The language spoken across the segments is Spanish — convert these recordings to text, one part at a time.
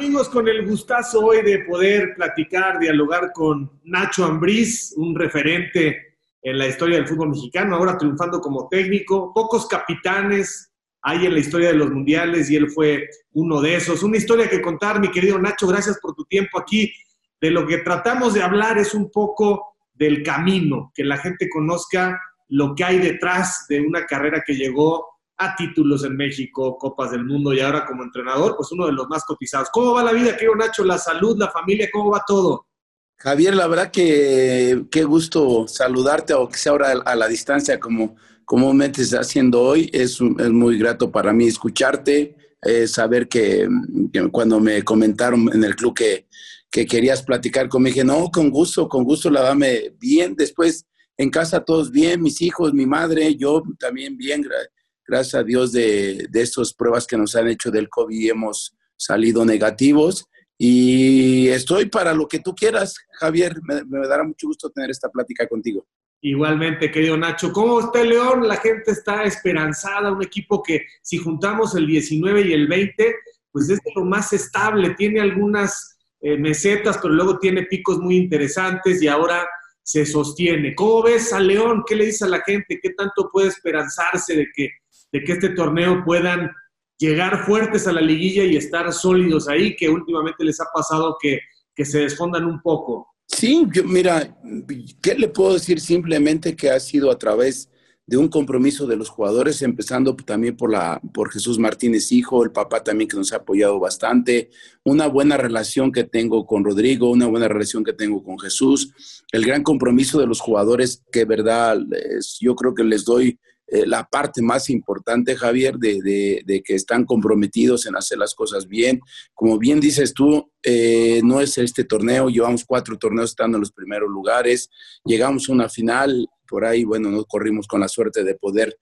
Amigos, con el gustazo hoy de poder platicar, dialogar con Nacho Ambriz, un referente en la historia del fútbol mexicano, ahora triunfando como técnico. Pocos capitanes hay en la historia de los mundiales y él fue uno de esos. Una historia que contar, mi querido Nacho, gracias por tu tiempo aquí. De lo que tratamos de hablar es un poco del camino, que la gente conozca lo que hay detrás de una carrera que llegó a títulos en México, Copas del Mundo y ahora como entrenador, pues uno de los más cotizados. ¿Cómo va la vida, querido Nacho? La salud, la familia, ¿cómo va todo? Javier, la verdad que qué gusto saludarte, aunque sea ahora a la distancia como comúnmente está haciendo hoy. Es, es muy grato para mí escucharte, eh, saber que, cuando me comentaron en el club que, que querías platicar conmigo, dije, no, con gusto, con gusto, la dame bien. Después en casa todos bien, mis hijos, mi madre, yo también bien gracias a Dios de, de estas pruebas que nos han hecho del COVID hemos salido negativos. Y estoy para lo que tú quieras, Javier. Me, dará mucho gusto tener esta plática contigo. Igualmente, querido Nacho. ¿Cómo está León? La gente está esperanzada, un equipo que si juntamos el 19 y el 20, pues es lo más estable. Tiene algunas eh, mesetas, pero luego tiene picos muy interesantes y ahora se sostiene. ¿Cómo ves a León? ¿Qué le dice a la gente? ¿Qué tanto puede esperanzarse de que de que este torneo puedan llegar fuertes a la liguilla y estar sólidos ahí, que últimamente les ha pasado que, que se desfondan un poco. Sí, yo, mira, ¿qué le puedo decir? Simplemente que ha sido a través de un compromiso de los jugadores, empezando también por, la, por Jesús Martínez, hijo, el papá también que nos ha apoyado bastante, una buena relación que tengo con Rodrigo, una buena relación que tengo con Jesús, el gran compromiso de los jugadores que, verdad, es, yo creo que les doy eh, la parte más importante, Javier, de, de, que están comprometidos en hacer las cosas bien. Como bien dices tú, eh, no es este torneo, llevamos cuatro torneos estando en los primeros lugares, llegamos a una final, por ahí, bueno, nos corrimos con la suerte de poder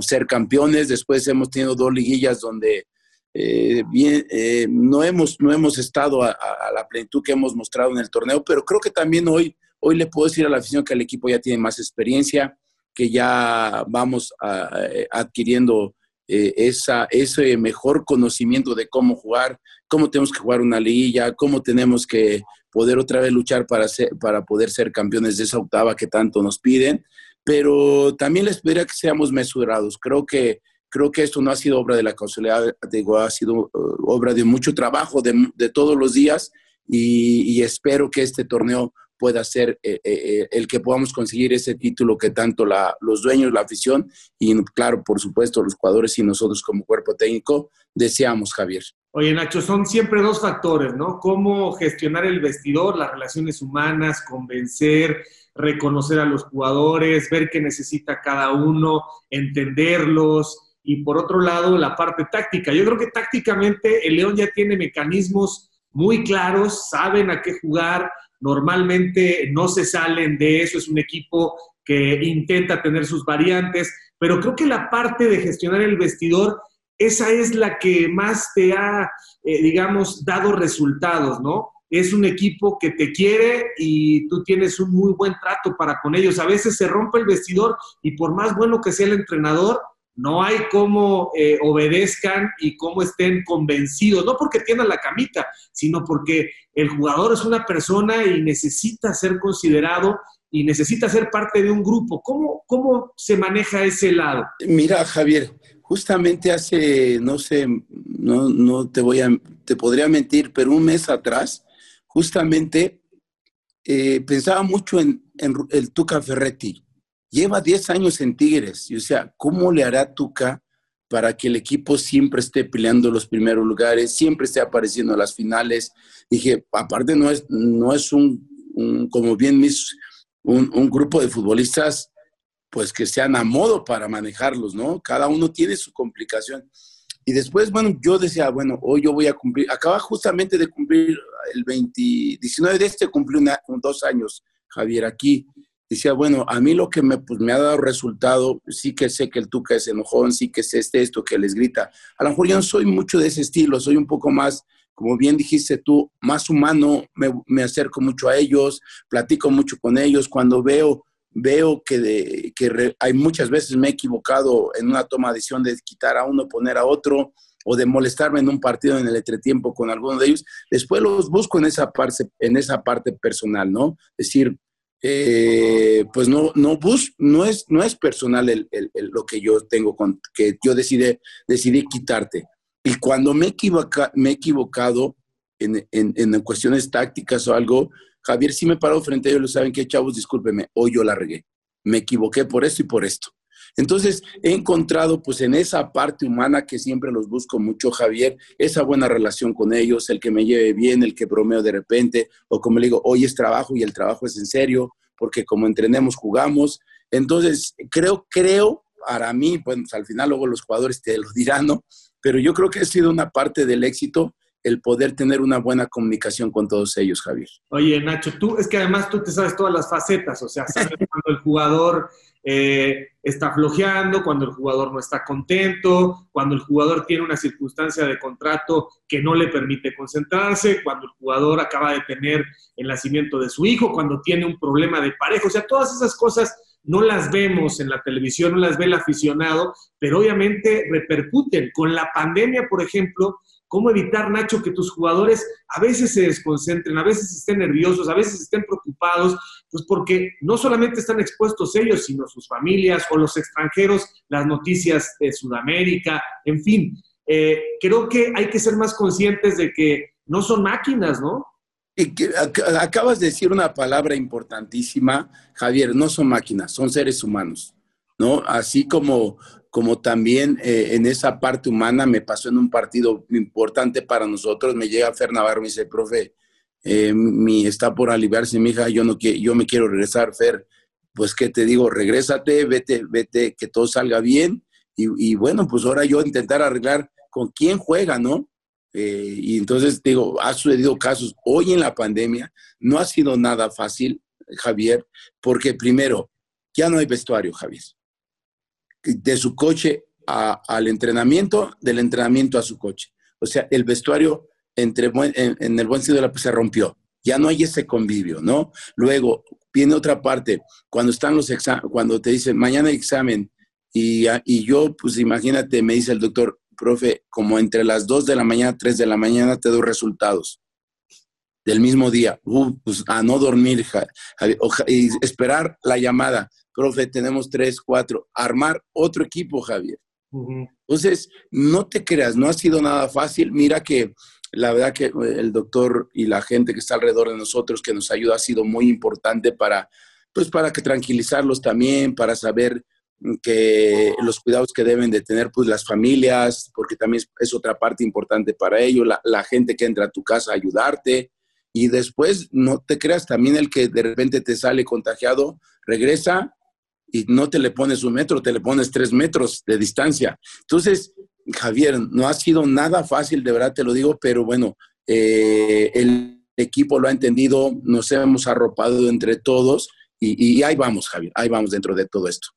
ser campeones, después hemos tenido dos liguillas donde... Eh, bien, no, hemos, no hemos estado a, a, la plenitud que hemos mostrado en el torneo, pero creo que también hoy, hoy le puedo decir a la afición que el equipo ya tiene más experiencia, que ya vamos eh, adquiriendo eh, esa, ese mejor conocimiento de cómo jugar, cómo tenemos que jugar una liguilla, cómo tenemos que poder otra vez luchar para, ser, para poder ser campeones de esa octava que tanto nos piden. Pero también les pediría que seamos mesurados. Creo que, creo que esto no ha sido obra de la causalidad, digo, ha sido uh, obra de mucho trabajo, de, de todos los días, y, y espero que este torneo pueda ser eh, eh, eh, el que podamos conseguir ese título que tanto la, los dueños, la afición y, claro, por supuesto, los jugadores y nosotros como cuerpo técnico deseamos, Javier. Oye, Nacho, son siempre dos factores, ¿no? Cómo gestionar el vestidor, las relaciones humanas, convencer, reconocer a los jugadores, ver qué necesita cada uno, entenderlos. Y por otro lado, la parte táctica. Yo creo que tácticamente el León ya tiene mecanismos muy claros, saben a qué jugar, normalmente no se salen de eso, es un equipo que intenta tener sus variantes, pero creo que la parte de gestionar el vestidor, esa es la que más te ha, eh, digamos, dado resultados, ¿no? Es un equipo que te quiere y tú tienes un muy buen trato para con ellos. A veces se rompe el vestidor y por más bueno que sea el entrenador, no hay cómo eh, obedezcan y cómo estén convencidos, no porque tienen la camita, sino porque el jugador es una persona y necesita ser considerado y necesita ser parte de un grupo. ¿Cómo, cómo se maneja ese lado? Mira, Javier, justamente hace, no sé, no, no te voy a, te podría mentir, pero un mes atrás, justamente eh, pensaba mucho en, en el Tuca Ferretti lleva 10 años en Tigres. Y, o sea, ¿cómo le hará Tuca para que el equipo siempre esté peleando los primeros lugares, siempre esté apareciendo en las finales? Dije, aparte no es, no es un, como bien mis, un, un, grupo de futbolistas, pues que sean a modo para manejarlos, ¿no? Cada uno tiene su complicación. Y después, bueno, yo decía, bueno, hoy yo voy a cumplir, acaba justamente de cumplir el 20, 19 de este, cumplí una, dos años, Javier, aquí decía, bueno, a mí lo que me, pues, me ha dado resultado, sí que sé que el Tuca es enojón, sí que sé este, esto que les grita. A lo mejor yo no soy mucho de ese estilo, soy un poco más, como bien dijiste tú, más humano, me, me acerco mucho a ellos, platico mucho con ellos, cuando veo, veo que, de, que re, hay muchas veces me he equivocado en una toma de decisión de quitar a uno, poner a otro, o de molestarme en un partido en el entretiempo con alguno de ellos, después los busco en esa parte, en esa parte personal, ¿no? Es decir, eh, pues no, no, bus, no, es, no es personal el, lo que yo tengo, con, que yo decidí, decidí quitarte. Y cuando me, equivoca, me he equivocado en, en, en, cuestiones tácticas o algo, Javier sí me paró frente a ellos, lo saben que chavos, discúlpeme, hoy yo la regué. Me equivoqué por esto y por esto. Entonces, he encontrado pues en esa parte humana que siempre los busco mucho, Javier, esa buena relación con ellos, el que me lleve bien, el que bromeo de repente, o como le digo, hoy es trabajo y el trabajo es en serio, porque como entrenemos, jugamos. Entonces, creo, creo, para mí, pues al final luego los jugadores te lo dirán, ¿no? Pero yo creo que ha sido una parte del éxito el poder tener una buena comunicación con todos ellos, Javier. Oye, Nacho, tú es que además tú te sabes todas las facetas, o sea, sabes cuando el jugador eh, está flojeando, cuando el jugador no está contento, cuando el jugador tiene una circunstancia de contrato que no le permite concentrarse, cuando el jugador acaba de tener el nacimiento de su hijo, cuando tiene un problema de pareja, o sea, todas esas cosas no las vemos en la televisión, no las ve el aficionado, pero obviamente repercuten. Con la pandemia, por ejemplo, ¿Cómo evitar, Nacho, que tus jugadores a veces se desconcentren, a veces estén nerviosos, a veces estén preocupados? Pues porque no solamente están expuestos ellos, sino sus familias o los extranjeros, las noticias de Sudamérica, en fin. Eh, creo que hay que ser más conscientes de que no son máquinas, ¿no? Acabas de decir una palabra importantísima, Javier, no son máquinas, son seres humanos, ¿no? Así como como también eh, en esa parte humana me pasó en un partido importante para nosotros, me llega Fer Navarro y me dice, profe, eh, mi, está por aliviarse mi hija, yo, no, yo me quiero regresar, Fer, pues qué te digo, regrésate, vete, vete, que todo salga bien, y, bueno, pues ahora yo intentar arreglar con quién juega, ¿no? Eh, y entonces digo, ha sucedido casos. Hoy en la pandemia, no ha sido nada fácil, Javier, porque primero, ya no hay vestuario, Javier de su coche al entrenamiento, del entrenamiento a su coche. O sea, el vestuario entre en, el buen sentido de la se rompió. Ya no hay ese convivio, ¿no? Luego viene otra parte, cuando están los cuando te dicen mañana examen y, y yo, pues imagínate, me dice el doctor, profe, como entre las 2 de la mañana, 3 de la mañana te doy resultados del mismo día, uh, pues a no dormir y esperar la llamada profe, tenemos tres, cuatro, armar otro equipo, Javier. Entonces, no te creas, no ha sido nada fácil. Mira que la verdad que el doctor y la gente que está alrededor de nosotros que nos ayuda ha sido muy importante para, pues para que tranquilizarlos también, para saber que los cuidados que deben de tener pues las familias, porque también es, otra parte importante para ellos, la, la, gente que entra a tu casa a ayudarte y después no te creas también el que de repente te sale contagiado, regresa y no te le pones un metro, te le pones tres metros de distancia. Entonces, Javier, no ha sido nada fácil, de verdad te lo digo, pero bueno, eh, el equipo lo ha entendido, nos hemos arropado entre todos y, ahí vamos, Javier, ahí vamos dentro de todo esto.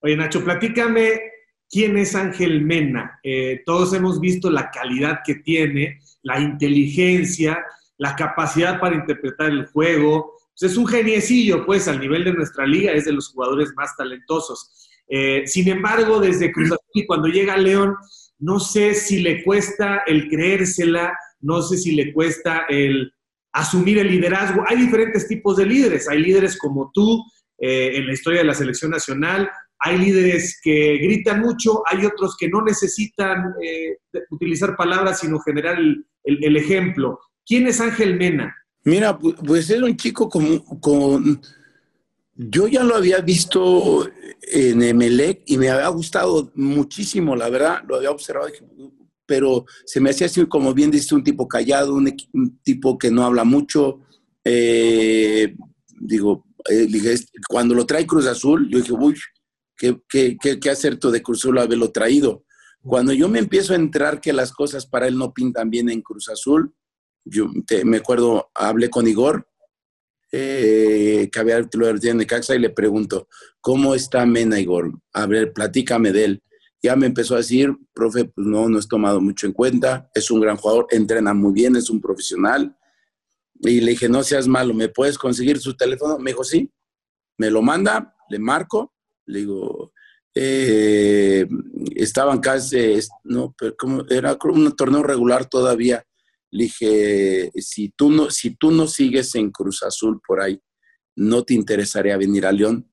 Oye, Nacho, platícame quién es Ángel Mena. Eh, todos hemos visto la calidad que tiene, la inteligencia, la capacidad para interpretar el juego, pues, es un geniecillo, pues, al nivel de nuestra liga, es de los jugadores más talentosos. Eh, sin embargo, desde Cruz Azul y cuando llega León, no sé si le cuesta el creérsela, no sé si le cuesta el asumir el liderazgo. Hay diferentes tipos de líderes. Hay líderes como tú eh, en la historia de la selección nacional, hay líderes que gritan mucho, hay otros que no necesitan eh, utilizar palabras, sino generar el ejemplo. ¿Quién es Ángel Mena? Mira, pues era un chico con, con, Yo ya lo había visto en Emelec y me había gustado muchísimo, la verdad, lo había observado, pero se me hacía así, como bien dice, un tipo callado, un, tipo que no habla mucho. Eh, digo, eh, cuando lo trae Cruz Azul, yo dije, uy, qué, qué, qué, qué acerto de Cruz Azul haberlo traído. Cuando yo me empiezo a entrar que las cosas para él no pintan bien en Cruz Azul, yo me acuerdo, hablé con Igor, eh, que había lo de Caxa, y le pregunto, ¿cómo está Mena, Igor? A ver, platícame de él. Ya me empezó a decir, profe, pues no, no es tomado mucho en cuenta, es un gran jugador, entrena muy bien, es un profesional. Y le dije, no seas malo, ¿me puedes conseguir su teléfono? Me dijo, sí. Me lo manda, le marco, le digo, eh, estaban casi, no, pero como era un torneo regular todavía. Le dije, si tú no, si tú no sigues en Cruz Azul por ahí, no te interesaría venir a León.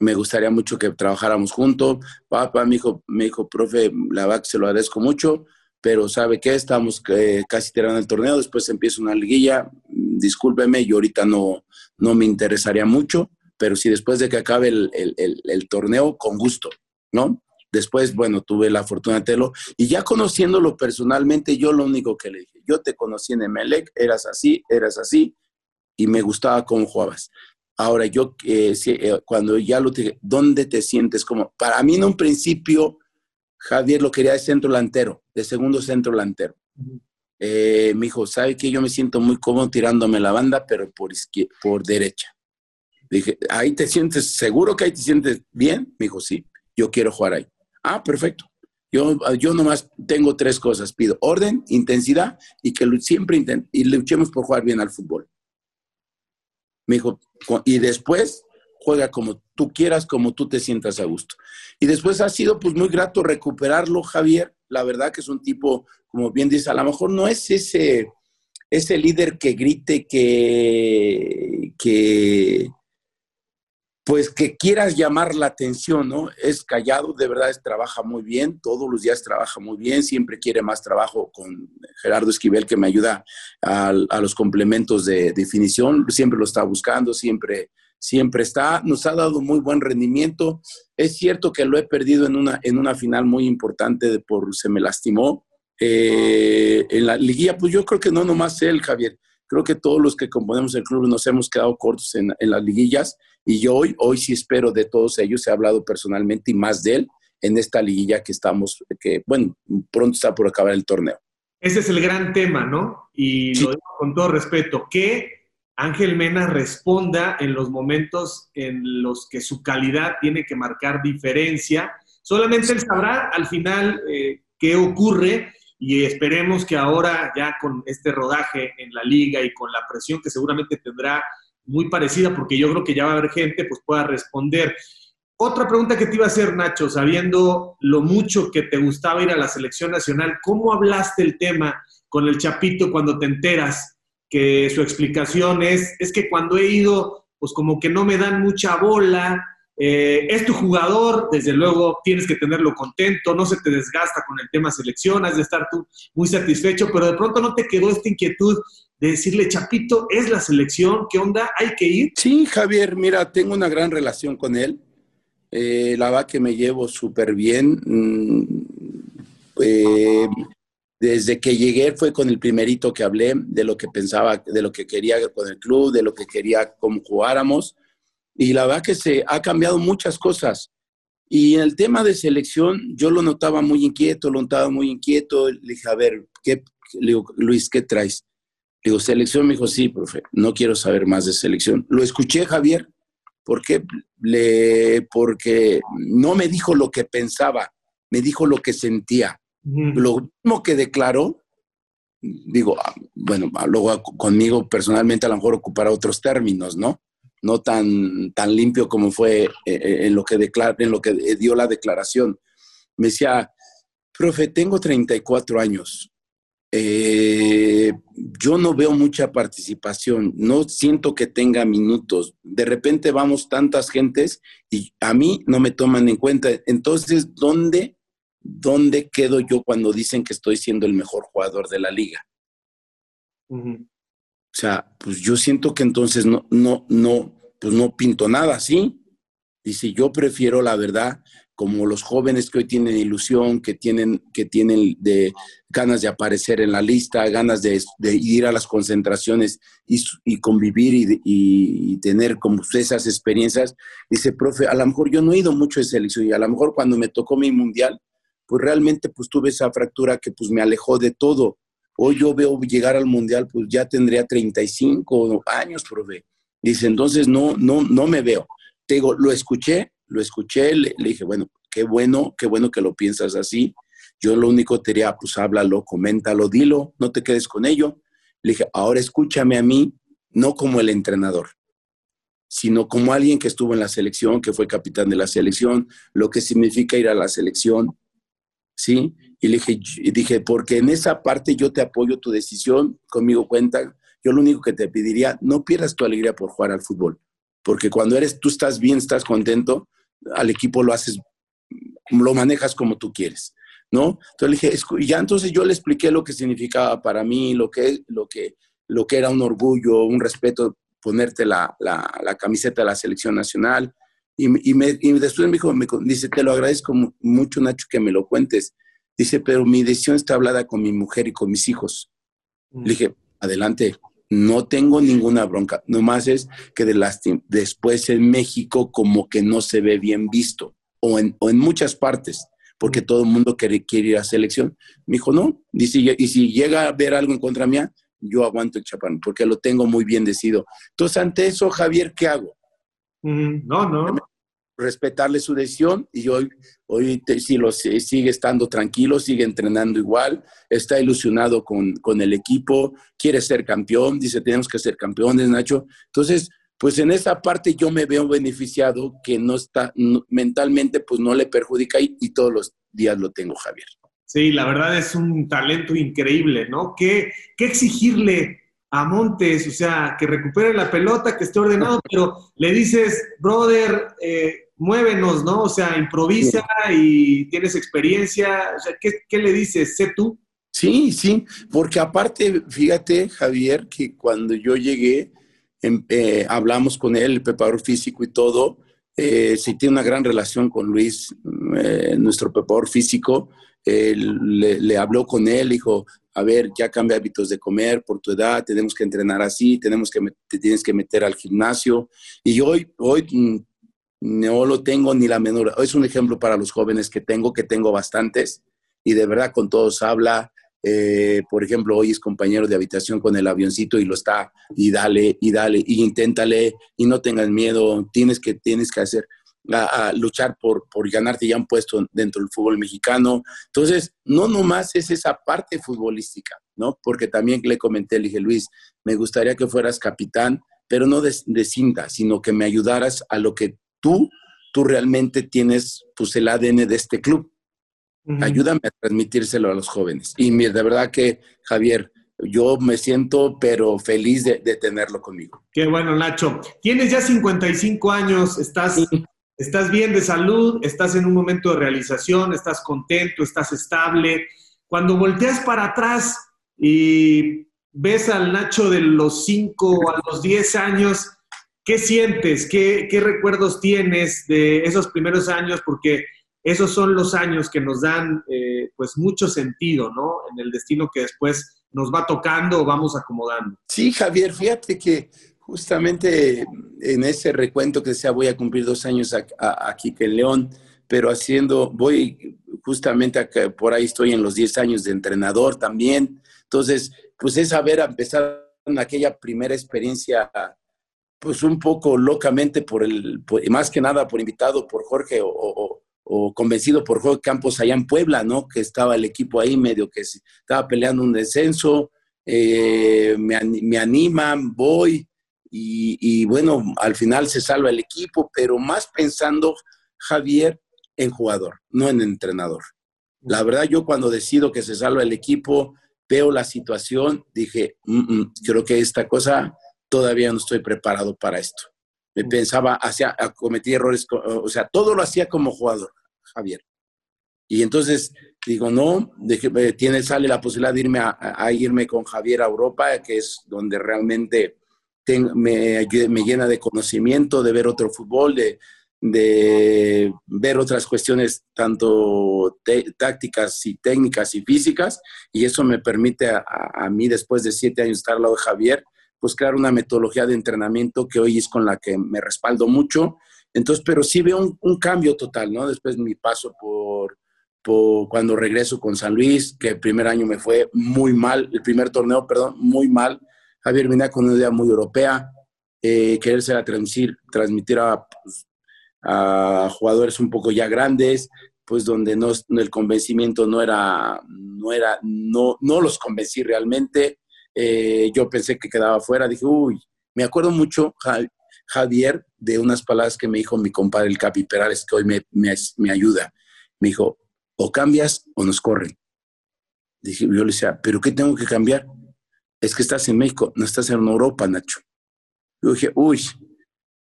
Me gustaría mucho que trabajáramos juntos. Papá me dijo, me dijo, profe, la verdad que se lo agradezco mucho, pero ¿sabe qué? Estamos eh, casi tirando el torneo, después empieza una liguilla. Discúlpeme, yo ahorita no, no me interesaría mucho pero si después de que acabe el, torneo, con gusto, ¿no? Después, bueno, tuve la fortuna de tenerlo y ya conociéndolo personalmente, yo lo único que le dije, yo te conocí en Emelec, eras así, eras así y me gustaba cómo jugabas. Ahora, yo eh, eh, cuando ya lo dije, ¿dónde te sientes como? Para mí en un principio, Javier lo quería de centro delantero, de segundo centro delantero. Eh, me dijo, ¿sabe que Yo me siento muy cómodo tirándome la banda, pero por, por derecha. Dije, ¿ahí te sientes seguro que ahí te sientes bien? Me dijo, sí, yo quiero jugar ahí. Ah, perfecto. Yo, yo nomás tengo tres cosas. Pido orden, intensidad y que siempre y luchemos por jugar bien al fútbol. Me dijo, y después juega como tú quieras, como tú te sientas a gusto. Y después ha sido pues muy grato recuperarlo, Javier. La verdad que es un tipo, como bien dice, a lo mejor no es ese, ese líder que grite, que, que, pues que quieras llamar la atención, ¿no? Es callado, de verdad es, trabaja muy bien, todos los días trabaja muy bien, siempre quiere más trabajo con Gerardo Esquivel que me ayuda a, los complementos de definición, siempre lo está buscando, siempre, siempre está, nos ha dado muy buen rendimiento. Es cierto que lo he perdido en una, en una final muy importante, por se me lastimó. Eh, en la liguilla, pues yo creo que no nomás él, Javier, creo que todos los que componemos el club nos hemos quedado cortos en, en las liguillas y yo hoy, hoy sí espero de todos ellos, he hablado personalmente y más de él en esta liguilla que estamos, que bueno, pronto está por acabar el torneo. Ese es el gran tema, ¿no? Y lo digo con todo respeto, que Ángel Mena responda en los momentos en los que su calidad tiene que marcar diferencia. Solamente él sabrá al final eh, qué ocurre y esperemos que ahora ya con este rodaje en la liga y con la presión que seguramente tendrá muy parecida, porque yo creo que ya va a haber gente, pues pueda responder. Otra pregunta que te iba a hacer, Nacho, sabiendo lo mucho que te gustaba ir a la selección nacional, ¿cómo hablaste el tema con el Chapito cuando te enteras que su explicación es, es que cuando he ido, pues como que no me dan mucha bola, eh, es tu jugador, desde luego tienes que tenerlo contento, no se te desgasta con el tema selección, has de estar tú muy satisfecho, pero de pronto no te quedó esta inquietud de decirle, Chapito, es la selección, ¿qué onda? ¿Hay que ir? Sí, Javier, mira, tengo una gran relación con él. Eh, la va que me llevo súper bien. Mm, eh, desde que llegué fue con el primerito que hablé de lo que pensaba, de lo que quería con el club, de lo que quería cómo jugáramos. Y la verdad que se ha cambiado muchas cosas. Y en el tema de selección, yo lo notaba muy inquieto, lo notaba muy inquieto. Le dije, a ver, ¿qué, Luis, ¿qué traes? Digo, selección, me dijo, sí, profe, no quiero saber más de selección. Lo escuché, Javier, ¿por qué? Le, porque no me dijo lo que pensaba, me dijo lo que sentía. Lo mismo que declaró, digo, ah, bueno, luego conmigo personalmente a lo mejor ocupará otros términos, ¿no? No tan, tan limpio como fue eh, eh, en, lo que en lo que dio la declaración. Me decía, profe, tengo 34 años, eh, yo no veo mucha participación, no siento que tenga minutos. De repente vamos tantas gentes y a mí no me toman en cuenta. Entonces, ¿dónde, dónde quedo yo cuando dicen que estoy siendo el mejor jugador de la liga? Sea, pues yo siento que entonces no, no, no, pues no pinto nada, ¿sí? Dice, yo prefiero la verdad como los jóvenes que hoy tienen ilusión, que tienen, que tienen de, ganas de aparecer en la lista, ganas de, ir a las concentraciones y, convivir y, tener como esas experiencias. Dice, profe, a lo mejor yo no he ido mucho de selección y a lo mejor cuando me tocó mi mundial, pues realmente pues tuve esa fractura que pues me alejó de todo. Hoy yo veo llegar al mundial, pues ya tendría 35 años, profe. Dice, entonces no, no, no me veo. Te digo, lo escuché, lo escuché, le, dije, bueno, qué bueno, qué bueno que lo piensas así. Yo lo único te diría, pues háblalo, coméntalo, dilo, no te quedes con ello. Le dije, ahora escúchame a mí, no como el entrenador. sino como alguien que estuvo en la selección, que fue capitán de la selección, lo que significa ir a la selección, ¿sí? Y le dije, y dije, porque en esa parte yo te apoyo tu decisión, conmigo cuenta, yo lo único que te pediría, no pierdas tu alegría por jugar al fútbol, porque cuando eres, tú estás bien, estás contento, al equipo lo haces, lo manejas como tú quieres. ¿no? Entonces le dije, ya entonces yo le expliqué lo que significaba para mí, lo que, lo que, lo que era un orgullo, un respeto, ponerte la, la, camiseta de la selección nacional. Y, y, me, y después me dijo, me, dice, te lo agradezco mucho, Nacho, que me lo cuentes. Dice, pero mi decisión está hablada con mi mujer y con mis hijos. Le mm. dije, adelante, no tengo ninguna bronca. Nomás es que de después en México como que no se ve bien visto, o en, o en muchas partes porque todo el mundo quiere, quiere, ir a selección. Me dijo, no, y si, y si llega a ver algo en contra mía, yo aguanto el chapán, porque lo tengo muy bien decidido. Entonces, ante eso, Javier, ¿qué hago? No, no. Respetarle su decisión y hoy, hoy si lo, sigue estando tranquilo, sigue entrenando igual, está ilusionado con, con el equipo, quiere ser campeón, dice, tenemos que ser campeones, Nacho. Entonces, pues en esa parte yo me veo beneficiado que no está mentalmente, pues no le perjudica y, y, todos los días lo tengo, Javier. Sí, la verdad es un talento increíble, ¿no? ¿Qué, qué exigirle a Montes? O sea, que recupere la pelota, que esté ordenado, pero le dices, brother, eh, muévenos, ¿no? O sea, improvisa y tienes experiencia. O sea, ¿qué, ¿qué le dices? ¿Sé tú? Sí, sí, porque aparte, fíjate, Javier, que cuando yo llegué, Em, eh, hablamos con él, el preparador físico y todo. Eh, sí tiene una gran relación con Luis, eh, nuestro preparador físico. Le, habló con él, dijo, a ver, ya cambia hábitos de comer por tu edad, tenemos que entrenar así, tenemos que te tienes que meter al gimnasio. Y hoy, hoy mm, no lo tengo ni la menor. Es un ejemplo para los jóvenes que tengo, que tengo bastantes, y de verdad con todos habla, eh, por ejemplo, hoy es compañero de habitación con el avioncito y lo está, y dale, y dale, y inténtale, y no tengas miedo, tienes que, tienes que hacer, a, luchar por, por ganarte ya un puesto dentro del fútbol mexicano. Entonces, no nomás es esa parte futbolística, ¿no? Porque también le comenté, le dije, Luis, me gustaría que fueras capitán, pero no de, cinta, sino que me ayudaras a lo que tú, tú realmente tienes, pues, el ADN de este club Ayúdame a transmitírselo a los jóvenes. Y de verdad que, Javier, yo me siento, pero feliz de, tenerlo conmigo. Qué bueno, Nacho. Tienes ya 55 años, estás, estás bien de salud, estás en un momento de realización, estás contento, estás estable. Cuando volteas para atrás y ves al Nacho de los 5 a los 10 años, ¿qué sientes? ¿Qué, ¿Qué recuerdos tienes de esos primeros años? Porque esos son los años que nos dan eh, pues mucho sentido, ¿no? En el destino que después nos va tocando o vamos acomodando. Sí, Javier, fíjate que justamente en ese recuento que decía voy a cumplir dos años aquí en León, pero haciendo, voy justamente por ahí estoy en los 10 años de entrenador también. Entonces, pues es saber empezar aquella primera experiencia pues un poco locamente por el, más que nada por invitado por Jorge o, o convencido por Jorge Campos allá en Puebla, ¿no? Que estaba el equipo ahí medio que estaba peleando un descenso, eh, me, me, animan, voy y, bueno, al final se salva el equipo, pero más pensando, Javier, en jugador, no en entrenador. La verdad, yo cuando decido que se salva el equipo, veo la situación, dije, mm, mm, creo que esta cosa todavía no estoy preparado para esto. Me pensaba, hacía, cometí errores, o sea, todo lo hacía como jugador. Javier. Y entonces digo, no, eh, tiene, sale la posibilidad de irme a, irme con Javier a Europa, que es donde realmente me, llena de conocimiento, de ver otro fútbol, de, ver otras cuestiones, tanto tácticas y técnicas y físicas, y eso me permite a, a, mí, después de siete años estar al lado de Javier, pues crear una metodología de entrenamiento que hoy es con la que me respaldo mucho entonces, pero sí veo un, cambio total, ¿no? Después mi paso por, por, cuando regreso con San Luis, que el primer año me fue muy mal, el primer torneo, perdón, muy mal. Javier venía con una idea muy europea, eh, quererse a transmitir, transmitir a, pues, a jugadores un poco ya grandes, pues donde no, el convencimiento no era, no era, no, no los convencí realmente. Eh, yo pensé que quedaba fuera, dije, uy, me acuerdo mucho, Javier, de unas palabras que me dijo mi compadre el Capi Perales, que hoy me, me, ayuda. Me dijo, o cambias o nos corren. Dije, yo le decía, ¿pero qué tengo que cambiar? Es que estás en México, no estás en Europa, Nacho. Yo dije, uy.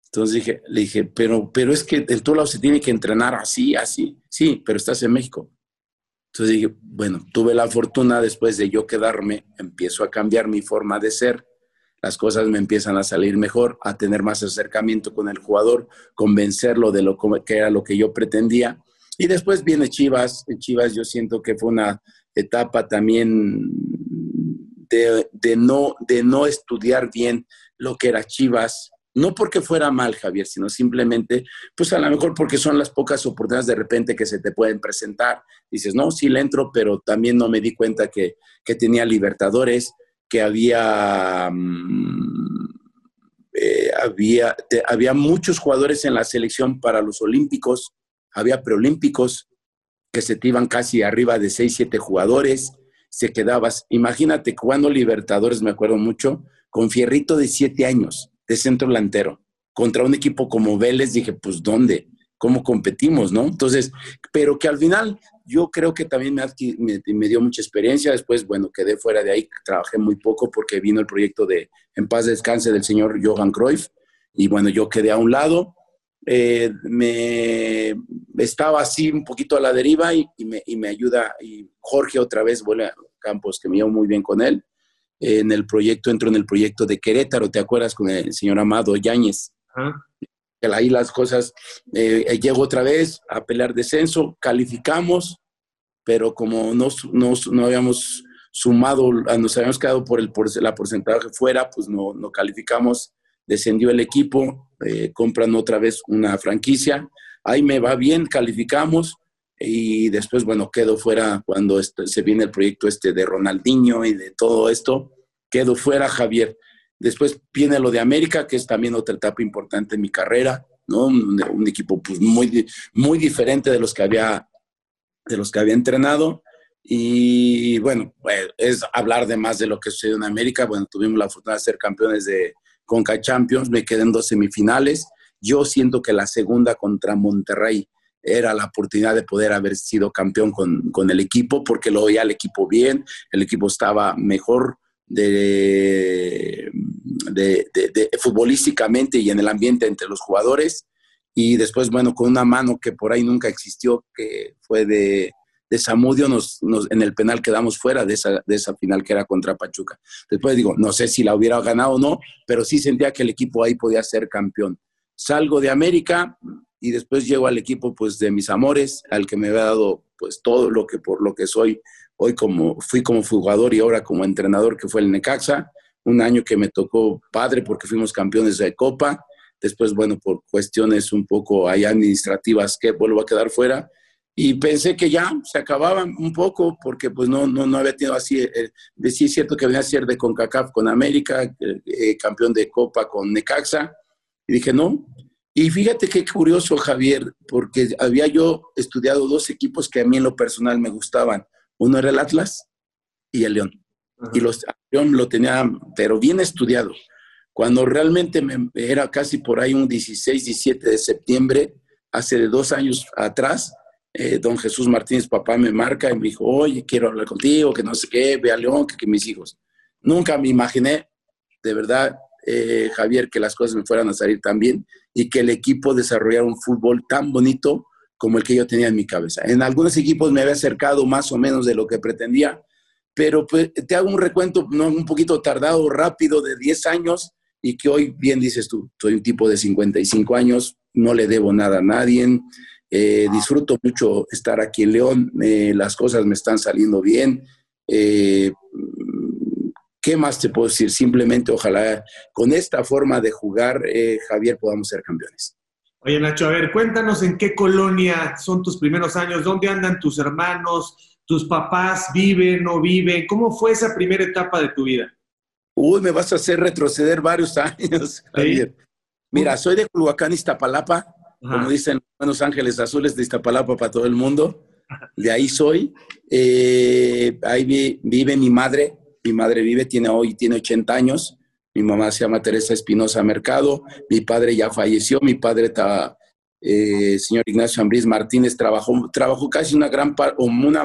Entonces dije, le dije, pero, pero es que en todo lado se tiene que entrenar así, así. Sí, pero estás en México. Entonces dije, bueno, tuve la fortuna después de yo quedarme, empiezo a cambiar mi forma de ser, las cosas me empiezan a salir mejor, a tener más acercamiento con el jugador, convencerlo de lo que era lo que yo pretendía. Y después viene Chivas. En Chivas yo siento que fue una etapa también de, no, de no estudiar bien lo que era Chivas, no porque fuera mal, Javier, sino simplemente, pues a lo mejor porque son las pocas oportunidades de repente que se te pueden presentar. Dices, no, sí le entro, pero también no me di cuenta que, tenía Libertadores, que había, mm, eh, había, había muchos jugadores en la selección para los Olímpicos, había preolímpicos que se te iban casi arriba de 6, 7 jugadores, se quedabas, imagínate, cuando Libertadores, me acuerdo mucho, con Fierrito de 7 años de centro delantero contra un equipo como Vélez, dije, pues ¿dónde? ¿Cómo competimos, no? Entonces, pero que al final yo creo que también me, me, dio mucha experiencia. Después, bueno, quedé fuera de ahí, trabajé muy poco porque vino el proyecto de En paz descanse del señor Johan Cruyff. Y bueno, yo quedé a un lado. Eh, me estaba así un poquito a la deriva y, me, y, me, ayuda. Y Jorge otra vez vuelve a Campos, que me llevo muy bien con él en el proyecto, entro en el proyecto de Querétaro, ¿te acuerdas? Con el señor Amado Yáñez. Ahí las cosas, eh, eh, llego otra vez a pelear descenso, calificamos, pero como no, no, habíamos sumado, nos habíamos quedado por, el, por la porcentaje fuera, pues no, no calificamos, descendió el equipo, eh, compran otra vez una franquicia, ahí me va bien, calificamos, y después, bueno, quedo fuera cuando se viene el proyecto este de Ronaldinho y de todo esto, quedo fuera, Javier. Después viene lo de América, que es también otra etapa importante en mi carrera, ¿no? Un, equipo pues, muy, muy diferente de los que había, de los que había entrenado. Y bueno, pues, es hablar de más de lo que sucedió en América. Bueno, tuvimos la fortuna de ser campeones de Conca Champions, me quedé en dos semifinales. Yo siento que la segunda contra Monterrey era la oportunidad de poder haber sido campeón con, el equipo, porque lo veía el equipo bien, el equipo estaba mejor de, de, futbolísticamente y en el ambiente entre los jugadores. Y después, bueno, con una mano que por ahí nunca existió, que fue de, de Samudio, nos, en el penal quedamos fuera de esa, de esa final que era contra Pachuca. Después digo, no sé si la hubiera ganado o no, pero sí sentía que el equipo ahí podía ser campeón. Salgo de América, y después llego al equipo pues de mis amores, al que me había dado pues todo lo que por lo que soy. Hoy como fui como jugador y ahora como entrenador que fue el Necaxa, un año que me tocó padre porque fuimos campeones de Copa, después bueno por cuestiones un poco ahí administrativas que vuelvo a quedar fuera. Y pensé que ya se acababan un poco porque pues no, no, no había tenido así, eh, sí es cierto que venía a ser de CONCACAF con América, eh, eh, campeón de Copa con Necaxa, y dije no, y fíjate qué curioso, Javier, porque había yo estudiado dos equipos que a mí en lo personal me gustaban. Uno era el Atlas y el León. Y los, León lo tenía, pero bien estudiado. Cuando realmente me, era casi por ahí un 16, 17 de septiembre, hace dos años atrás, eh, don Jesús Martínez, papá, me marca y me dijo, oye, quiero hablar contigo, que no sé qué, ve a León, que, que mis hijos. Nunca me imaginé, de verdad, eh, Javier, que las cosas me fueran a salir tan bien y que el equipo desarrollara un fútbol tan bonito como el que yo tenía en mi cabeza. En algunos equipos me había acercado más o menos de lo que pretendía, pero pues, te hago un recuento ¿no? un poquito tardado, rápido, de 10 años y que hoy, bien dices tú, soy un tipo de 55 años, no le debo nada a nadie, eh, disfruto mucho estar aquí en León, eh, las cosas me están saliendo bien, ¿Qué más te puedo decir? Simplemente ojalá con esta forma de jugar, eh, Javier, podamos ser campeones. Oye, Nacho, a ver, cuéntanos en qué colonia son tus primeros años, dónde andan tus hermanos, tus papás viven, no viven, ¿cómo fue esa primera etapa de tu vida? Uy, me vas a hacer retroceder varios años, Javier. Mira, soy de Culhuacán, Iztapalapa, como dicen Buenos Ángeles Azules de Iztapalapa para todo el mundo. De ahí soy. Eh, ahí vive mi madre, mi madre vive, tiene hoy tiene 80 años. Mi mamá se llama Teresa Espinosa Mercado, mi padre ya falleció, mi padre está, eh, señor Ignacio Ambriz Martínez, trabajó, trabajó casi una gran parte, o una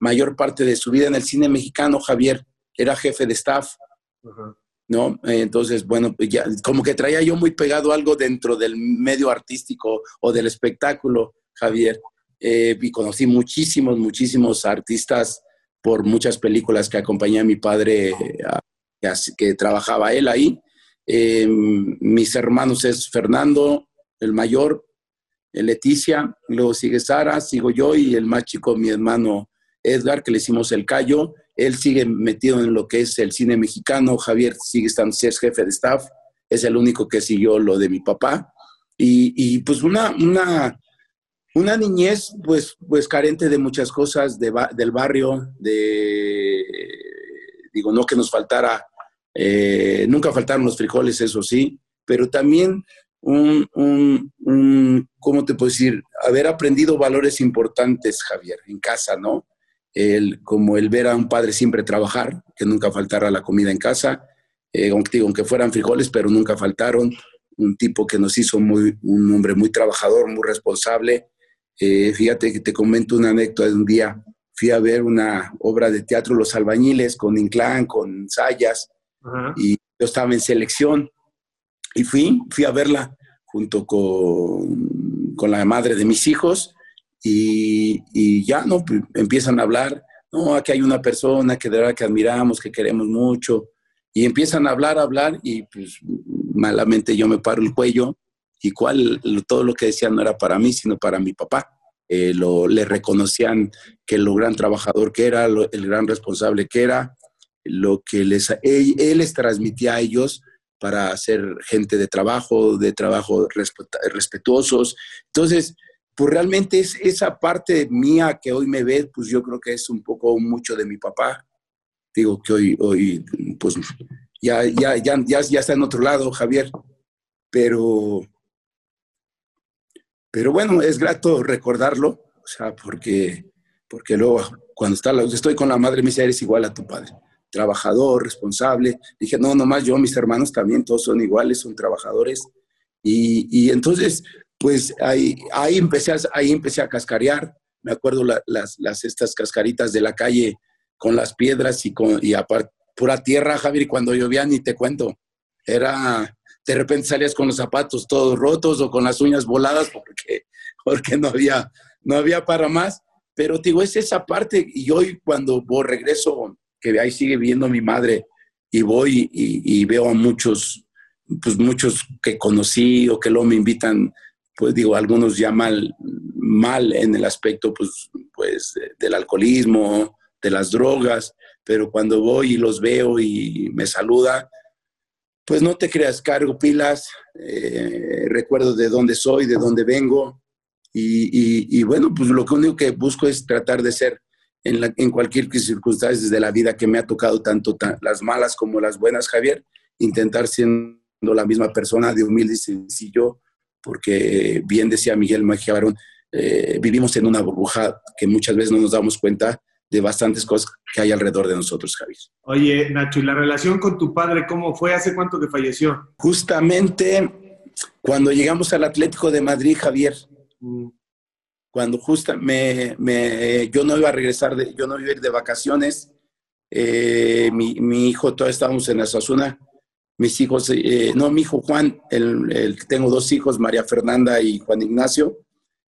mayor parte de su vida en el cine mexicano, Javier, era jefe de staff, ¿no? Entonces, bueno, pues ya, como que traía yo muy pegado algo dentro del medio artístico o del espectáculo, Javier. Eh, y conocí muchísimos, muchísimos artistas por muchas películas que acompañé a mi padre, que, trabajaba él ahí. Eh, mis hermanos es Fernando, el mayor, Leticia, luego sigue Sara, sigo yo y el más chico, mi hermano Edgar, que le hicimos el callo. Él sigue metido en lo que es el cine mexicano. Javier sigue estando, es jefe de staff. Es el único que siguió lo de mi papá. Y, y pues una, una, una niñez, pues, pues carente de muchas cosas del barrio, de, digo, no que nos faltara, eh, nunca faltaron los frijoles, eso sí, pero también un, un, un, ¿cómo te puedo decir? Haber aprendido valores importantes, Javier, en casa, ¿no? El, como el ver a un padre siempre trabajar, que nunca faltara la comida en casa, eh, aunque, aunque fueran frijoles, pero nunca faltaron, un tipo que nos hizo muy, un hombre muy trabajador, muy responsable, eh, fíjate que te comento una anécdota de un día. Fui a ver una obra de teatro Los Albañiles con Inclán, con Sayas, y yo estaba en selección. Y fui, fui a verla junto con, con la madre de mis hijos y, y, ya no pues, empiezan a hablar. No, aquí hay una persona que de verdad que admiramos, que queremos mucho. Y empiezan a hablar, a hablar y pues malamente yo me paro el cuello cuál, todo lo que decían no era para mí, sino para mi papá. Eh, lo, le reconocían que lo gran trabajador que era, el gran responsable que era, lo que les, él, les transmitía a ellos para ser gente de trabajo, de trabajo respetuosos. Entonces, pues realmente es esa parte mía que hoy me ve, pues yo creo que es un poco mucho de mi papá. Digo que hoy, hoy pues ya, ya, ya, ya, ya está en otro lado, Javier, pero pero bueno, es grato recordarlo, o sea, porque, porque luego cuando está, estoy con la madre, me dice, eres igual a tu padre, trabajador, responsable. Dije, no, nomás yo, mis hermanos también, todos son iguales, son trabajadores. Y, y entonces, pues ahí, ahí, empecé a, ahí empecé a cascarear. Me acuerdo las, las, estas cascaritas de la calle con las piedras y, con, y aparte, pura tierra, Javier, cuando llovía ni te cuento. Era, de repente salías con los zapatos todos rotos o con las uñas voladas porque, porque no, había, no había para más. Pero digo, es esa parte y hoy cuando voy, regreso, que ahí sigue viendo mi madre y voy y, veo a muchos, pues muchos que conocí o que luego me invitan, pues digo, algunos ya mal, mal en el aspecto pues, pues del alcoholismo, de las drogas, pero cuando voy y los veo y me saluda, pues no te creas, cargo pilas, eh, recuerdo de dónde soy, de dónde vengo, y, bueno, pues lo único que busco es tratar de ser en, en cualquier circunstancia de la vida que me ha tocado, tanto las malas como las buenas, Javier, intentar siendo la misma persona de humilde y sencillo, porque bien decía Miguel Magia eh, vivimos en una burbuja que muchas veces no nos damos cuenta de bastantes cosas que hay alrededor de nosotros, Javier. Oye, Nacho, ¿y la relación con tu padre cómo fue? ¿Hace cuánto que falleció? Justamente cuando llegamos al Atlético de Madrid, Javier, mm. cuando justo me, yo no iba a regresar, de, yo no iba a ir de vacaciones, eh, mi, hijo, todavía estábamos en Asasuna, mis hijos, eh, no, mi hijo Juan, el, tengo dos hijos, María Fernanda y Juan Ignacio,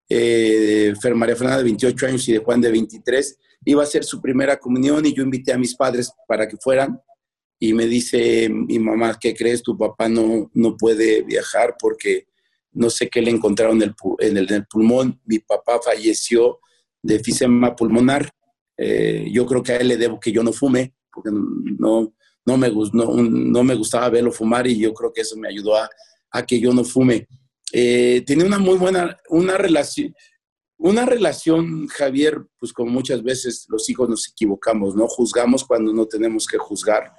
eh, María Fernanda de 28 años y de Juan de 23, iba a ser su primera comunión y yo invité a mis padres para que fueran y me dice mi mamá, ¿qué crees? Tu papá no, no puede viajar porque no sé qué le encontraron en el, pulmón. Mi papá falleció de efisema pulmonar. Eh, yo creo que a él le debo que yo no fume, porque no, no, me, no, no me gustaba verlo fumar y yo creo que eso me ayudó a, a que yo no fume. Eh, tenía una muy buena, una relación, una relación, Javier, pues como muchas veces los hijos nos equivocamos, ¿no? Juzgamos cuando no tenemos que juzgar.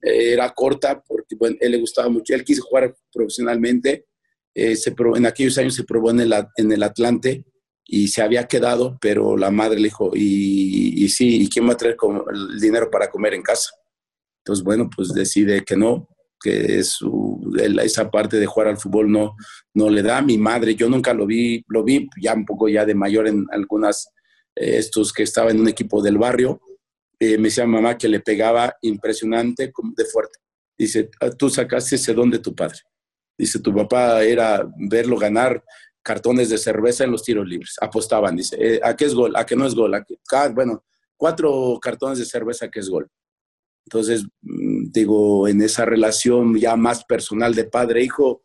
Eh, era corta porque, bueno, él le gustaba mucho. Él quiso jugar profesionalmente. Eh, se en aquellos años se probó en el, en el Atlante y se había quedado, pero la madre le dijo, y, sí, ¿y quién va a traer el dinero para comer en casa? Entonces, bueno, pues decide que no. Que es esa parte de jugar al fútbol no, no le da. Mi madre, yo nunca lo vi, lo vi ya un poco ya de mayor en algunas, eh, estos que estaba en un equipo del barrio, eh, me decía mamá que le pegaba impresionante, de fuerte. Dice, ah, tú sacaste ese don de tu padre. Dice, tu papá era verlo ganar cartones de cerveza en los tiros libres. Apostaban, dice, eh, ¿a qué es gol? ¿A qué no es gol? ¿A ah, bueno, cuatro cartones de cerveza que es gol. Entonces, mm, digo, en esa relación ya más personal de padre-hijo,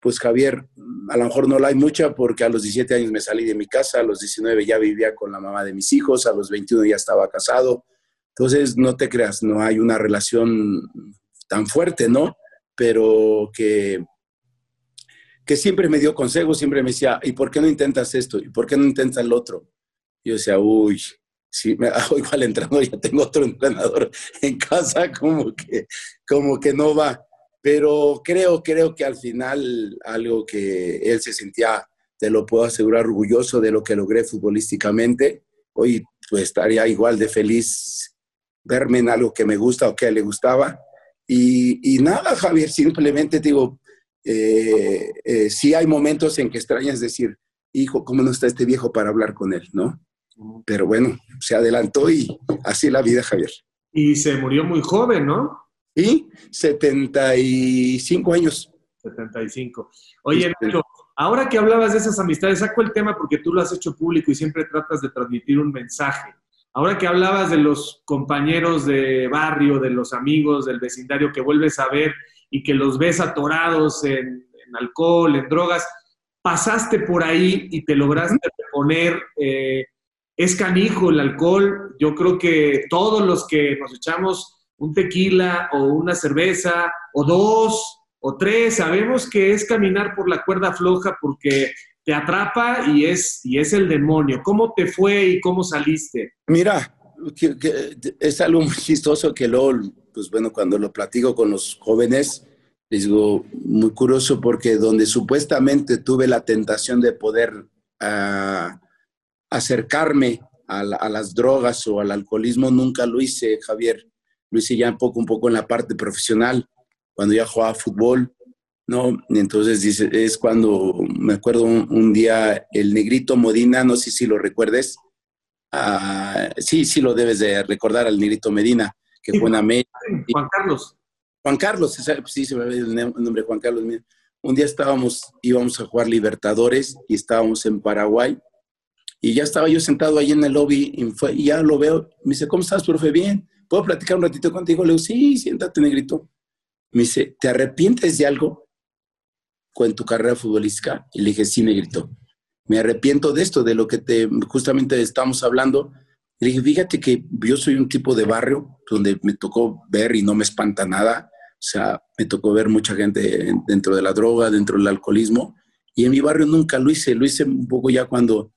pues Javier, mm, a lo mejor no la hay mucha porque a los 17 años me salí de mi casa, a los 19 ya vivía con la mamá de mis hijos, a los 21 ya estaba casado. Entonces, no te creas, no hay una relación tan fuerte, ¿no? Pero que, que siempre me dio consejos, siempre me decía, ¿y por qué no intentas esto? ¿Y por qué no intentas el otro? yo decía, uy, si me hago igual entrenador, ya tengo otro entrenador en casa, como que, como que no va. Pero creo, creo que al final algo que él se sentía, te lo puedo asegurar, orgulloso de lo que logré futbolísticamente. Hoy pues estaría igual de feliz verme en algo que me gusta o que le gustaba. Y, nada, Javier, simplemente digo, eh, eh, sí hay momentos en que extrañas decir, hijo, ¿cómo no está este viejo para hablar con él, no? Pero bueno, se adelantó y así la vida, Javier. Y se murió muy joven, ¿no? Sí, 75 años. 75. Oye, Nacho, ahora que hablabas de esas amistades, saco el tema porque tú lo has hecho público y siempre tratas de transmitir un mensaje. Ahora que hablabas de los compañeros de barrio, de los amigos del vecindario que vuelves a ver y que los ves atorados en, alcohol, en drogas, pasaste por ahí y te lograste reponer. Eh, es canijo el alcohol. Yo creo que todos los que nos echamos un tequila o una cerveza o dos o tres, sabemos que es caminar por la cuerda floja porque te atrapa y es, y es el demonio. ¿Cómo te fue y cómo saliste? Mira, es algo muy chistoso que luego, pues bueno, cuando lo platico con los jóvenes, les digo, muy curioso porque donde supuestamente tuve la tentación de poder uh, acercarme a, las drogas o al alcoholismo nunca lo hice, Javier. Lo hice ya un poco, un poco en la parte profesional, cuando ya jugaba fútbol, ¿no? Entonces dice, es cuando me acuerdo un, día el negrito Modina, no sé si lo recuerdes. Ah, sí, sí lo debes de recordar al negrito Medina, que fue una Juan Carlos. Juan Carlos, sí, se me ve el nombre Juan Carlos. Un día estábamos, íbamos a jugar Libertadores y estábamos en Paraguay y ya estaba yo sentado ahí en el lobby y, fue, y ya lo veo. Me dice, ¿cómo estás, profe? Bien. ¿Puedo platicar un ratito contigo? Le digo, sí, siéntate, negrito. Me dice, ¿te arrepientes de algo con tu carrera futbolística? Y le dije, sí, negrito. Me arrepiento de esto, de lo que te, justamente estamos hablando. Le dije, fíjate que yo soy un tipo de barrio donde me tocó ver y no me espanta nada. O sea, me tocó ver mucha gente dentro de la droga, dentro del alcoholismo. Y en mi barrio nunca lo hice. Lo hice un poco ya cuando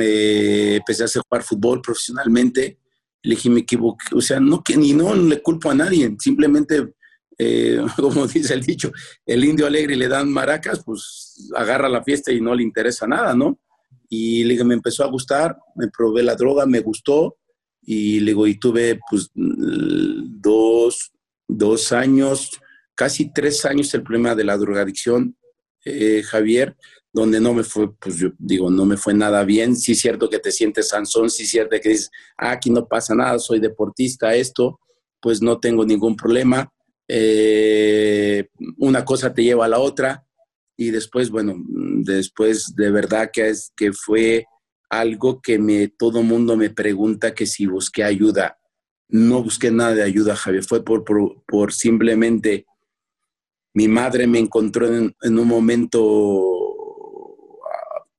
eh, empecé a jugar fútbol profesionalmente, le dije, me equivoqué, o sea, no que ni no le culpo a nadie, simplemente, eh, como dice el dicho, el indio alegre le dan maracas, pues agarra la fiesta y no le interesa nada, ¿no? Y le me empezó a gustar, me probé la droga, me gustó, y le digo, y tuve pues dos, dos años, casi tres años el problema de la drogadicción, eh, Javier, donde no me fue, pues yo digo, no me fue nada bien. Sí es cierto que te sientes Sansón, sí es cierto que dices, ah, aquí no pasa nada, soy deportista, esto, pues no tengo ningún problema. Eh, una cosa te lleva a la otra y después, bueno, después de verdad que, es, que fue algo que me, todo mundo me pregunta que si busqué ayuda. No busqué nada de ayuda, Javier, fue por, por, simplemente mi madre me encontró en, en un momento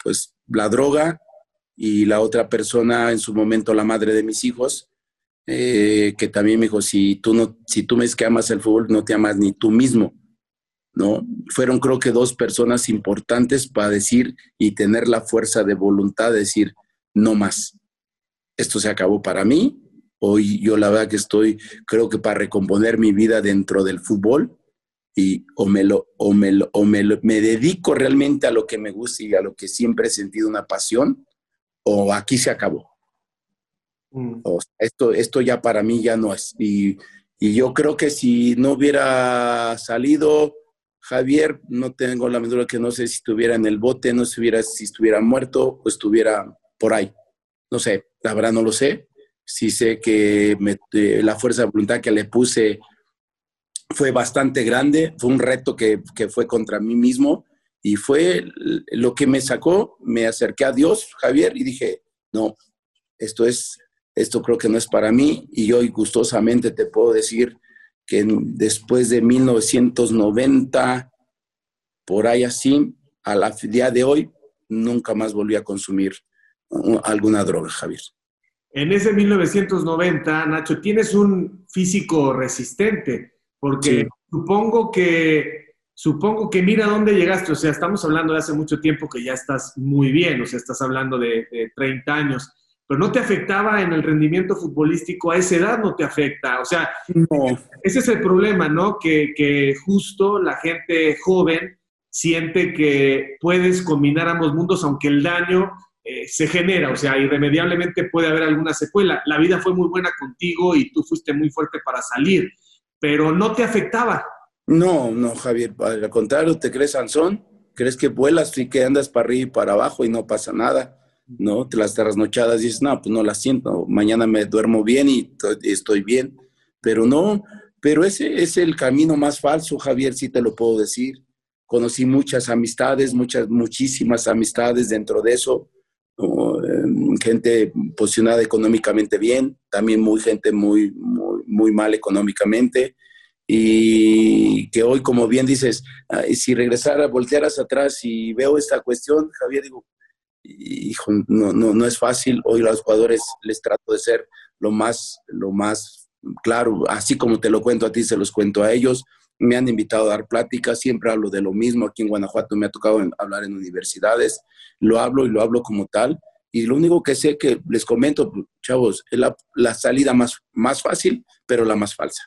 pues la droga y la otra persona, en su momento la madre de mis hijos, eh, que también me dijo, si tú, no, si tú me dices que amas el fútbol, no te amas ni tú mismo, ¿no? Fueron creo que dos personas importantes para decir y tener la fuerza de voluntad de decir, no más, esto se acabó para mí, hoy yo la verdad que estoy, creo que para recomponer mi vida dentro del fútbol, y o me lo o me o me, me dedico realmente a lo que me gusta y a lo que siempre he sentido una pasión o aquí se acabó. Mm. esto esto ya para mí ya no es y, Y yo creo que si no hubiera salido Javier, no tengo la menor que no sé si estuviera en el bote, no estuviera, si estuviera muerto o estuviera por ahí. No sé, la verdad no lo sé. Sí sé que eh, la fuerza de voluntad que le puse fue bastante grande, fue un reto que, que fue contra mí mismo y fue lo que me sacó, me acerqué a Dios, Javier, y dije, no, esto es, esto creo que no es para mí y hoy gustosamente te puedo decir que después de 1990, por ahí así, a la día de hoy, nunca más volví a consumir alguna droga, Javier. En ese 1990, Nacho, tienes un físico resistente, porque supongo que supongo que mira dónde llegaste, o sea, estamos hablando de hace mucho tiempo que ya estás muy bien, o sea, estás hablando de, 30 años, pero no te afectaba en el rendimiento futbolístico, a esa edad no te afecta, o sea, ese es el problema, ¿no? Que, justo la gente joven siente que puedes combinar ambos mundos, aunque el daño eh, se genera, o sea, irremediablemente puede haber alguna secuela. La vida fue muy buena contigo y tú fuiste muy fuerte para salir, pero no te afectaba, no, no, Javier, al contrario, te crees Sansón, crees que vuelas y que andas para arriba y para abajo y no pasa nada, ¿no? Te las trasnochadas dices, no, pues no las siento, mañana me duermo bien y estoy bien, pero no, pero ese es el camino más falso, Javier, sí te lo puedo decir. Conocí muchas amistades, muchas, muchísimas amistades dentro de eso, em, gente posicionada económicamente bien, también muy gente muy, muy, muy mal económicamente, y que hoy, como bien dices, si regresara, voltearas atrás y veo esta cuestión, Javier, digo, hijo, no, no, no es fácil. Hoy los jugadores les trato de ser lo más, lo más claro, así como te lo cuento a ti, se los cuento a ellos. Me han invitado a dar pláticas, siempre hablo de lo mismo. Aquí en Guanajuato me ha tocado hablar en universidades, lo hablo y lo hablo como tal. Y lo único que sé que les comento, chavos, es la, la salida más, más fácil, pero la más falsa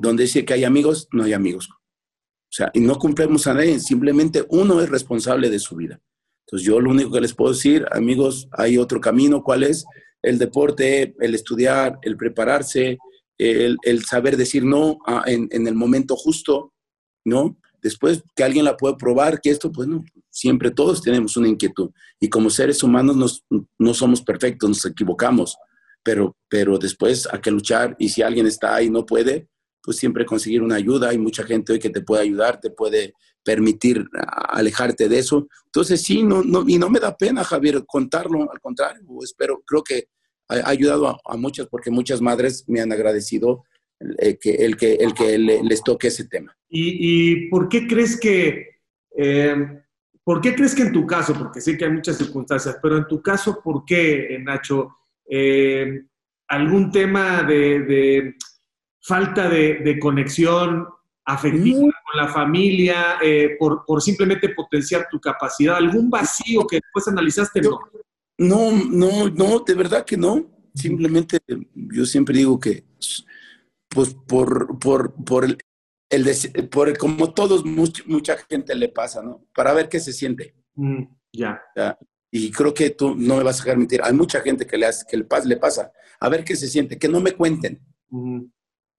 donde dice que hay amigos, no hay amigos. O sea, y no cumplemos a nadie, simplemente uno es responsable de su vida. Entonces yo lo único que les puedo decir, amigos, hay otro camino, ¿cuál es? El deporte, el estudiar, el prepararse, el, saber decir no en, el momento justo, ¿no? Después que alguien la pueda probar, que esto, pues no, siempre todos tenemos una inquietud. Y como seres humanos no somos perfectos, nos equivocamos, pero, pero después hay que luchar y si alguien está ahí y no puede, pues siempre conseguir una ayuda. Hay mucha gente hoy que te puede ayudar, te puede permitir alejarte de eso. Entonces, sí, no, no, y no me da pena, Javier, contarlo, al contrario, espero, creo que ha, ayudado a, muchas, porque muchas madres me han agradecido eh, que, el que, el que les toque ese tema. ¿Y, por qué crees que, eh, por qué crees que en tu caso, porque sé que hay muchas circunstancias, pero en tu caso, ¿por qué, Nacho? Eh, ¿Algún tema de falta de, conexión afectiva con la familia, eh, por, simplemente potenciar tu capacidad, algún vacío que después analizaste, no. No, no, no, de verdad que no. Simplemente yo siempre digo que, pues por, por, por el, el por como todos, mucha, gente le pasa, ¿no? Para ver qué se siente. Mm, ya. Y creo que tú no me vas a dejar mentir. Hay mucha gente que le, hace, que le, pasa, le pasa. A ver qué se siente, que no me cuenten.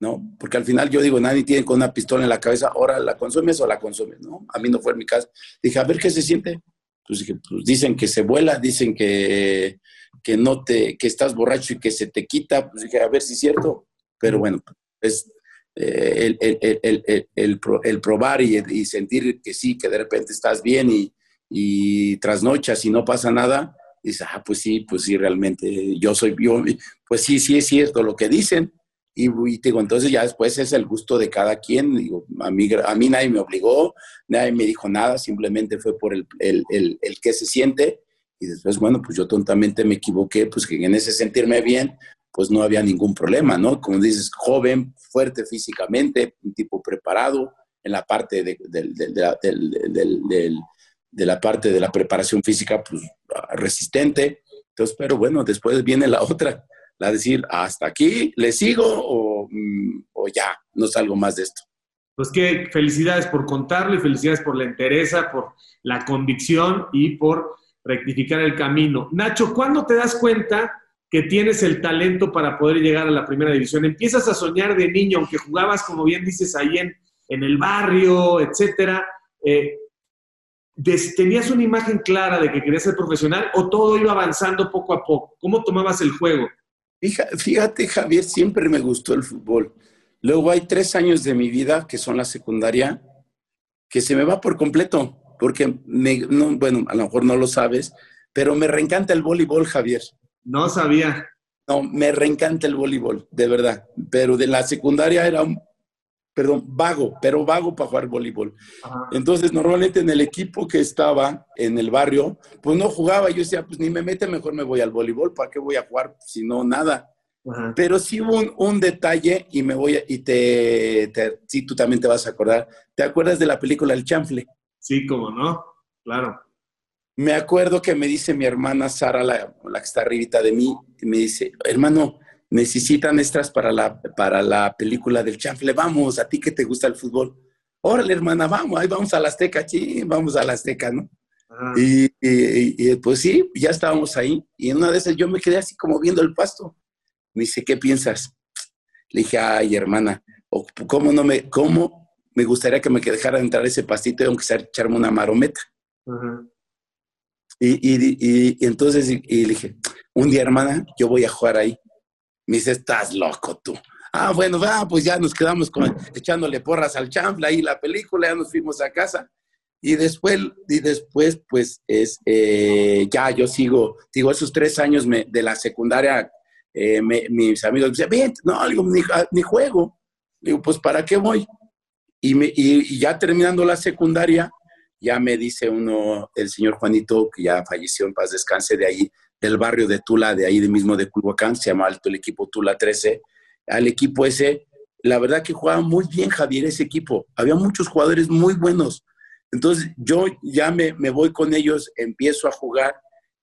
¿no? Porque al final yo digo, nadie tiene con una pistola en la cabeza, ahora la consumes o la consumes, ¿no? A mí no fue en mi caso. Dije, a ver qué se siente. Pues, pues dicen que se vuela, dicen que, que no te, que estás borracho y que se te quita. Pues dije, a ver si es cierto. Pero bueno, es eh, el, probar y, sentir que sí, que de repente estás bien y, y trasnochas y no pasa nada. Dices, ah, pues sí, pues sí, realmente yo soy, yo, pues sí, sí es cierto lo que dicen y, digo, entonces ya después es el gusto de cada quien. Digo, a mí, a mí nadie me obligó, nadie me dijo nada, simplemente fue por el, el, el, el que se siente. Y después, bueno, pues yo tontamente me equivoqué, pues que en ese sentirme bien, pues no había ningún problema, ¿no? Como dices, joven, fuerte físicamente, un tipo preparado en la parte de, la parte de la preparación física, pues resistente. Entonces, pero bueno, después viene la otra, la decir, hasta aquí, ¿le sigo mm, o, ya, no salgo más de esto? Pues que felicidades por contarlo y felicidades por la entereza, por la convicción y por rectificar el camino. Nacho, ¿cuándo te das cuenta que tienes el talento para poder llegar a la primera división. Empiezas a soñar de niño, aunque jugabas, como bien dices, ahí en, en el barrio, etcétera. Eh, ¿Tenías una imagen clara de que querías ser profesional o todo iba avanzando poco a poco? ¿Cómo tomabas el juego? Fíjate, Javier, siempre me gustó el fútbol. Luego hay tres años de mi vida, que son la secundaria, que se me va por completo, porque, bueno, a lo mejor no lo sabes, pero me reencanta el voleibol, Javier. No sabía. No, me reencanta el voleibol, de verdad. Pero de la secundaria era un, perdón, vago, pero vago para jugar voleibol. Entonces, normalmente en el equipo que estaba en el barrio, pues no jugaba. Yo decía, pues ni me mete, mejor me voy al voleibol. ¿Para qué voy a jugar si no nada? Pero sí hubo un, detalle y me voy a, y te, sí, tú también te vas a acordar. ¿Te acuerdas de la película El Chanfle? Sí, cómo no, claro. Me acuerdo que me dice mi hermana Sara, la, la que está arribita de mí, y me dice, hermano, necesitan extras para la, para la película del Chanfle. Vamos, a ti que te gusta el fútbol. Órale, hermana, vamos, ahí vamos a la Azteca, sí, vamos a la Azteca, ¿no? Y, y, pues sí, ya estábamos ahí. Y en una de esas yo me quedé así como viendo el pasto. Me dice, ¿qué piensas? Le dije, ay, hermana, ¿cómo no me, cómo me gustaría que me dejara entrar ese pastito y aunque sea echarme una marometa? Y, y, entonces y, le dije, un día, hermana, yo voy a jugar ahí. Me dice, estás loco tú. Ah, bueno, va, pues ya nos quedamos con, echándole porras al chanfle ahí la película, ya nos fuimos a casa. Y después, y después pues, es, eh, ya yo sigo, digo, esos tres años de la secundaria eh, mis amigos me decían, bien, no, ah, ni, juego. Digo, pues ¿para qué voy? Y, me, y, ya terminando la secundaria, ya me dice uno, el señor Juanito, que ya falleció en paz descanse de ahí, del barrio de Tula, de ahí de mismo de Culhuacán, se llama Alto el equipo Tula 13. Al equipo ese, la verdad que jugaba muy bien Javier ese equipo. Había muchos jugadores muy buenos. Entonces yo ya me, me voy con ellos, empiezo a jugar,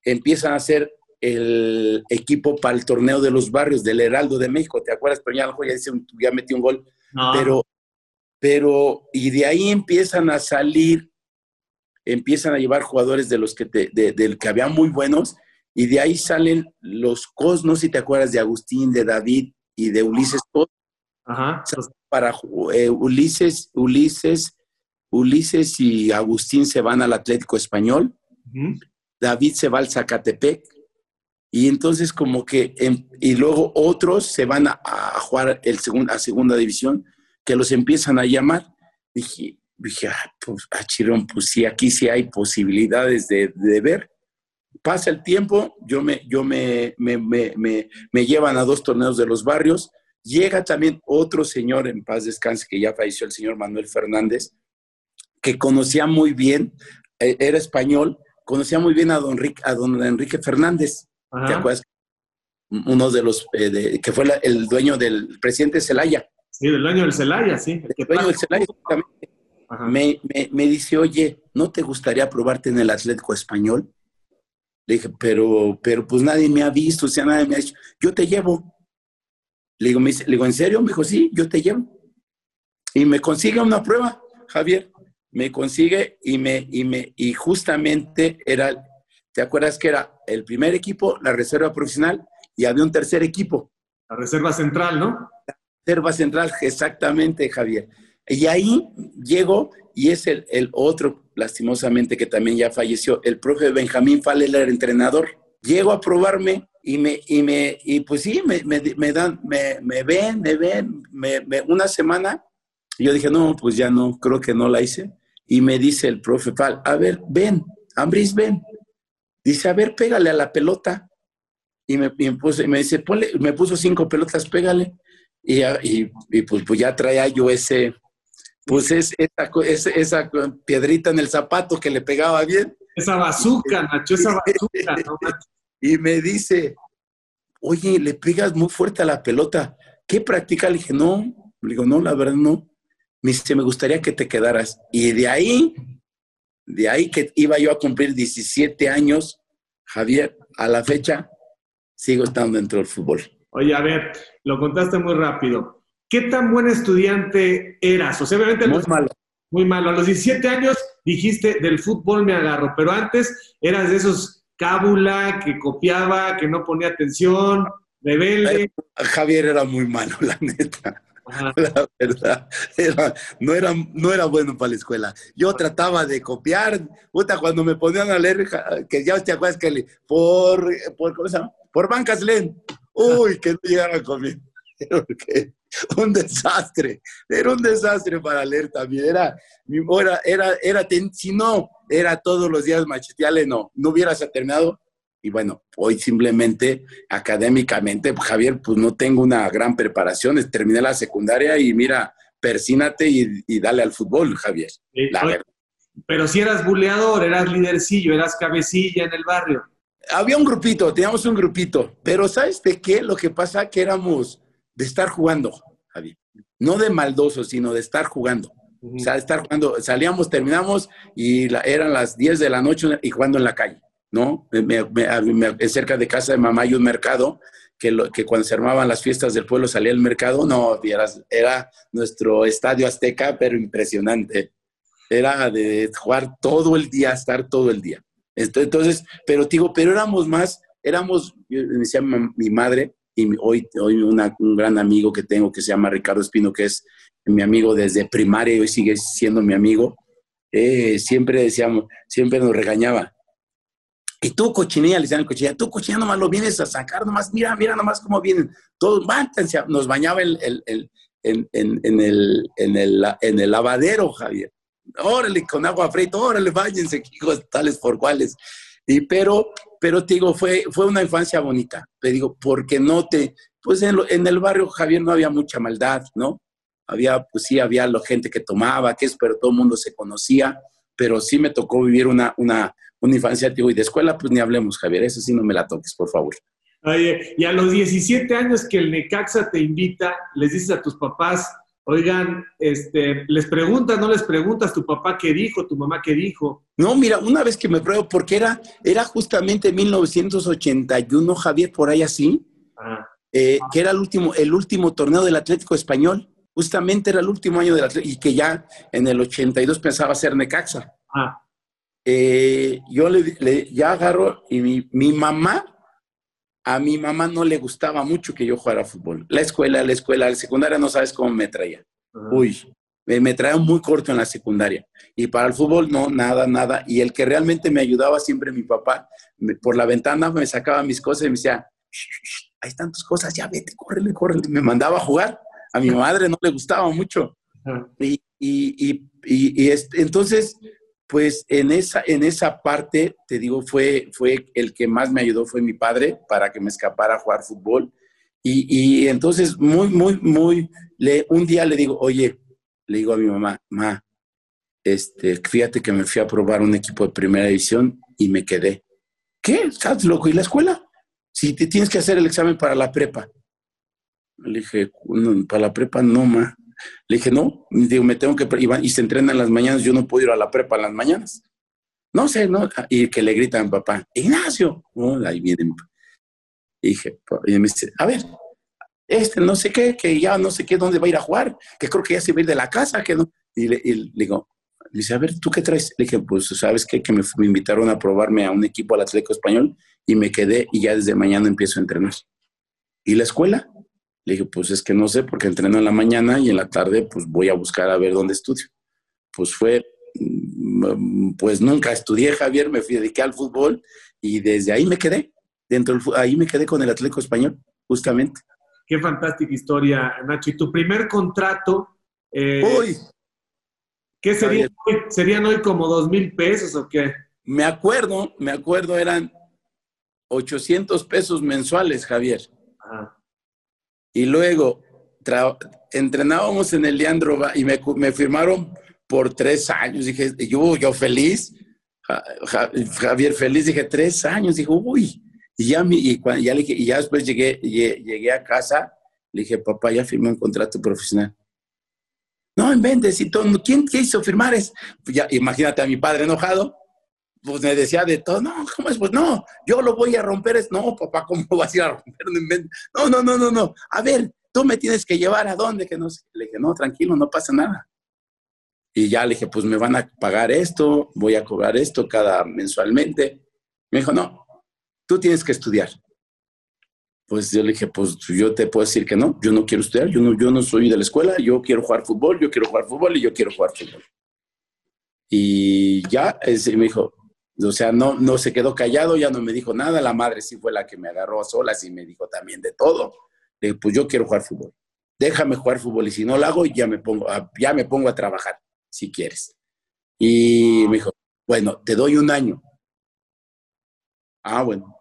empiezan a hacer el equipo para el torneo de los barrios del Heraldo de México, ¿te acuerdas? Pero ya, ya, ya metí un gol, pero, pero, y de ahí empiezan a salir, empiezan a llevar jugadores de los que, del que había muy buenos, y de ahí salen los cos, no si te acuerdas de Agustín, de David y de Ulises Ajá. Para eh, Ulises, Ulises, Ulises y Agustín se van al Atlético Español, David se va al Zacatepec, y entonces como que, y luego otros se van a, jugar el a segunda división, que los empiezan a llamar. Dije, dije ah, pues, ah, Chirón, pues sí, aquí sí hay posibilidades de, ver. Pasa el tiempo, yo me, yo me, me, me, me, llevan a dos torneos de los barrios. Llega también otro señor en paz descanse, que ya falleció, el señor Manuel Fernández, que conocía muy bien, e, era español, conocía muy bien a don, a don Enrique Fernández ¿Te acuerdas? Uno de los, eh, que fue el dueño del presidente Celaya. Sí, el dueño del Celaya, sí. El, dueño del Celaya, me, me, me, dice, oye, ¿no te gustaría probarte en el Atlético Español? Le dije, pero, pero pues nadie me ha visto, o sea, nadie me ha dicho, yo te llevo. Le digo, me le digo, ¿en serio? Me dijo, sí, yo te llevo. Y me consigue una prueba, Javier. Me consigue y me, y me, y justamente era ¿Te acuerdas que era el primer equipo, la reserva profesional y había un tercer equipo? La reserva central, ¿no? La reserva central, exactamente, Javier. Y ahí llego y es el, otro, lastimosamente, que también ya falleció, el profe Benjamín Fale, el entrenador. Llego a probarme y me, y me, y pues sí, me, me, dan, me, me, ven, me ven, una semana. Y yo dije, no, pues ya no, creo que no la hice. Y me dice el profe Fal, a ver, ven, Ambris, ven. Dice, a ver, pégale a la pelota. Y me, me dice, ponle, me puso cinco pelotas, pégale. Y, y, pues, pues, ya traía yo ese, pues es, esa, esa, piedrita en el zapato que le pegaba bien. Esa bazuca, Nacho, esa bazuca. Y me dice, oye, le pegas muy fuerte a la pelota. ¿Qué practica? Le dije, no. Le digo, no, la verdad no. Me dice, me gustaría que te quedaras. Y de ahí de ahí que iba yo a cumplir 17 años, Javier, a la fecha sigo estando dentro del fútbol. Oye, a ver, lo contaste muy rápido. ¿Qué tan buen estudiante eras? O sea, obviamente... Muy malo. Muy malo. A los 17 años dijiste, del fútbol me agarro, pero antes eras de esos cábula, que copiaba, que no ponía atención, rebelde. Javier era muy malo, la neta. La verdad, no, era, no era bueno para la escuela. Yo trataba de copiar, puta, cuando me ponían a leer, que ya te acuerdas que le, por, por, ¿cómo se llama? Por bancas leen. Uy, que no llegara conmigo. un desastre, era un desastre para leer también. Era, era, era, era si no, era todos los días machetearle, no, no hubieras terminado. Y bueno, hoy simplemente académicamente, Javier, pues no tengo una gran preparación. Terminé la secundaria y mira, persínate y, dale al fútbol, Javier. Pero si eras buleador, eras lidercillo, eras cabecilla en el barrio. Había un grupito, teníamos un grupito, pero ¿sabes de qué? Lo que pasa que éramos de estar jugando, Javier. No de maldoso, sino de estar jugando. O sea, de estar jugando. Salíamos, terminamos y eran las 10 de la noche y jugando en la calle, ¿no? cerca de casa de mamá hay un mercado que, que, cuando se armaban las fiestas del pueblo salía el mercado, no, era nuestro estadio azteca, pero impresionante. Era de jugar todo el día, estar todo el día. Entonces, pero digo, pero éramos más, éramos, me decía mi madre, y hoy, hoy un gran amigo que tengo que se llama Ricardo Espino, que es mi amigo desde primaria y hoy sigue siendo mi amigo, eh, siempre decíamos, siempre nos regañaba. Y tú, cochinilla, le decían cochinilla, tú, cochinilla, nomás lo vienes a sacar, nomás, mira, mira nomás cómo vienen. Todos, mántense, nos bañaba el, el, el, en, en, en, el, en, el, en el lavadero, Javier. Órale, con agua fría, órale, váyanse, hijos tales por cuales. Y pero, pero te digo, fue, fue una infancia bonita. Te digo, porque no te, pues en, el barrio Javier no había mucha maldad, ¿no? Había, pues sí, había la gente que tomaba, que es, pero todo el mundo se conocía, pero sí me tocó vivir una, una, una infancia, digo, y de escuela, pues ni hablemos, Javier, eso sí no me la toques, por favor. Oye, y a los 17 años que el Necaxa te invita, les dices a tus papás, Oigan, este, les preguntas, no les preguntas tu papá qué dijo, tu mamá qué dijo. No, mira, una vez que me pruebo, porque era, era justamente 1981, Javier, por ahí así, ah. eh, que era el último, el último torneo del Atlético Español. Justamente era el último año del Atlético, y que ya en el 82 pensaba ser Necaxa. Ah. Eh, yo le, ya agarro, y mi, mi mamá a mi mamá no le gustaba mucho que yo jugara fútbol. La escuela, la escuela, la secundaria no sabes cómo me traía. Uy, me, traía muy corto en la secundaria. Y para el fútbol, no, nada, nada. Y el que realmente me ayudaba siempre mi papá, por la ventana me sacaba mis cosas y me decía, hay tantas cosas, ya vete, córrele, córrele. Me mandaba a jugar. A mi madre no le gustaba mucho. Y, y, y, y entonces pues en esa, en esa parte, te digo, fue, fue el que más me ayudó, fue mi padre, para que me escapara a jugar fútbol. Y, entonces, muy, muy, muy, le, un día le digo, oye, le digo a mi mamá, ma, este, fíjate que me fui a probar un equipo de primera división y me quedé. ¿Qué? ¿Estás loco? ¿Y la escuela? Si te tienes que hacer el examen para la prepa. Le dije, para la prepa no, ma. Le dije, no, digo, me tengo que, y se entrena en las mañanas, yo no puedo ir a la prepa en las mañanas. No sé, ¿no? Y que le gritan papá, Ignacio, ahí viene. Y dije, a ver, este no sé qué, que ya no sé qué, dónde va a ir a jugar, que creo que ya se va a ir de la casa, que no. Y le, digo, dice, a ver, ¿tú qué traes? Le dije, pues, ¿sabes qué? Que me, me, invitaron a probarme a un equipo al Atlético Español y me quedé y ya desde mañana empiezo a entrenar. ¿Y la escuela? Le dije, pues es que no sé, porque entreno en la mañana y en la tarde, pues voy a buscar a ver dónde estudio. Pues fue, mm, pues nunca estudié, Javier, me fui, dediqué al fútbol y desde ahí me quedé. Dentro del, ahí me quedé con el Atlético Español, justamente. Qué fantástica historia, Nacho. ¿Y tu primer contrato? Eh, Uy. ¿Qué sería hoy? ¿Serían hoy como dos mil pesos o qué? Me acuerdo, me acuerdo, eran 800 pesos mensuales, Javier. Ajá. Y luego entrenábamos en el Leandro y me, firmaron por tres años. Dije, yo, yo feliz, Javier feliz, dije, tres años. Dijo, uy. Y ya, y, ya, y ya después llegué, llegué, a casa, le dije, papá, ya firmé un contrato profesional. No, en vez y todo, ¿quién hizo firmar? Es, ya, imagínate a mi padre enojado pues me decía de todo, no, ¿cómo es? Pues no, yo lo voy a romper. Es, no, papá, ¿cómo vas a ir a romper? No, no, no, no, no. A ver, tú me tienes que llevar a dónde, que no sé. Le dije, no, tranquilo, no pasa nada. Y ya le dije, pues me van a pagar esto, voy a cobrar esto cada mensualmente. Me dijo, no, tú tienes que estudiar. Pues yo le dije, pues yo te puedo decir que no, yo no quiero estudiar, yo no, yo no soy de la escuela, yo quiero jugar fútbol, yo quiero jugar fútbol y yo quiero jugar fútbol. Y ya, me dijo, o sea, no, no se quedó callado, ya no me dijo nada, la madre sí fue la que me agarró a solas y me dijo también de todo. Le dije, pues yo quiero jugar fútbol, déjame jugar fútbol y si no lo hago ya me pongo, ya me pongo a trabajar, si quieres. Y me dijo, bueno, te doy un año. Ah, bueno,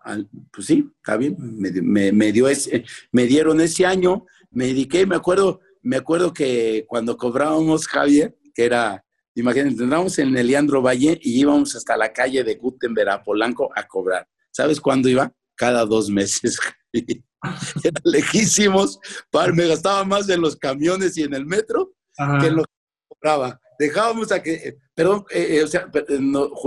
pues sí, está bien. Me, dio ese, me dieron ese año, me dediqué, me acuerdo, me acuerdo que cuando cobrábamos Javier, que era, imagínate, entrábamos en el Leandro Valle y íbamos hasta la calle de Gutenberg a Polanco a cobrar. ¿Sabes cuándo iba? Cada dos meses. era lejísimos, me gastaba más en los camiones y en el metro que en lo que cobraba. Dejábamos a que, perdón, eh, eh, o sea,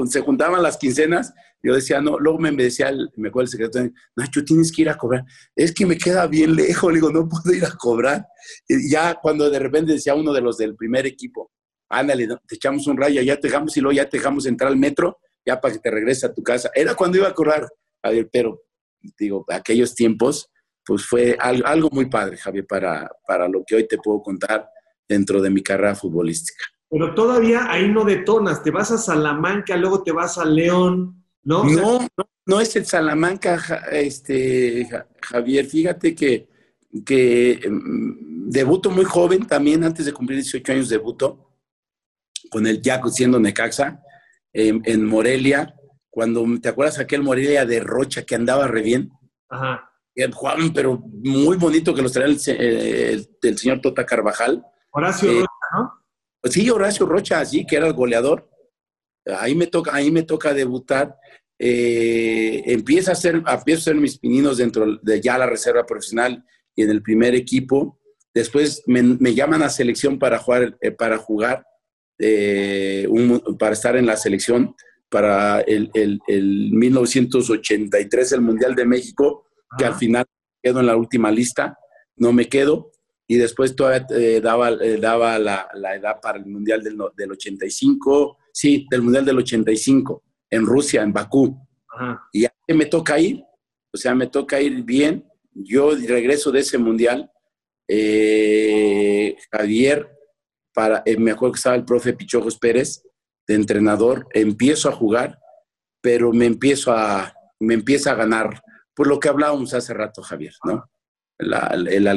se juntaban las quincenas yo decía, no, luego me decía, el, me acuerdo el secretario, Nacho, tienes que ir a cobrar. Es que me queda bien lejos, le digo, no puedo ir a cobrar. Y ya cuando de repente decía uno de los del primer equipo, ándale, te echamos un rayo, ya te dejamos y luego ya te dejamos entrar al metro, ya para que te regreses a tu casa. Era cuando iba a cobrar, Javier, pero digo, aquellos tiempos, pues fue algo, muy padre, Javier, para, para lo que hoy te puedo contar dentro de mi carrera futbolística. Pero todavía ahí no detonas, te vas a Salamanca, luego te vas a León, ¿no? No, no, es el Salamanca, este, Javier. Fíjate que, que mm, debuto muy joven, también antes de cumplir 18 años debuto, con el ya siendo Necaxa, en, Morelia, cuando, ¿te acuerdas aquel Morelia de Rocha que andaba re bien? Ajá. Juan, pero muy bonito que los traía el, señor Tota Carvajal. Horacio eh, Rocha, ¿no? Sí, Horacio Rocha, sí, que era el goleador. Ahí me toca, ahí me toca debutar eh, empieza a hacer, empiezo a hacer mis pininos dentro de ya la reserva profesional y en el primer equipo. Después me, llaman a selección para jugar, eh, para jugar, eh, para estar en la selección para el, el, 1983, el Mundial de México, que al final quedo en la última lista, no me quedo. Y después todavía daba, daba la, la, edad para el Mundial del, del 85, sí, del Mundial del 85 en Rusia, en Bakú. Y a me toca ir, o sea, me toca ir bien. Yo regreso de ese mundial. Eh, Javier, para, eh, me acuerdo que estaba el profe Pichojos Pérez, de entrenador, empiezo a jugar, pero me empiezo a, me empieza a ganar, por lo que hablábamos hace rato, Javier, ¿no?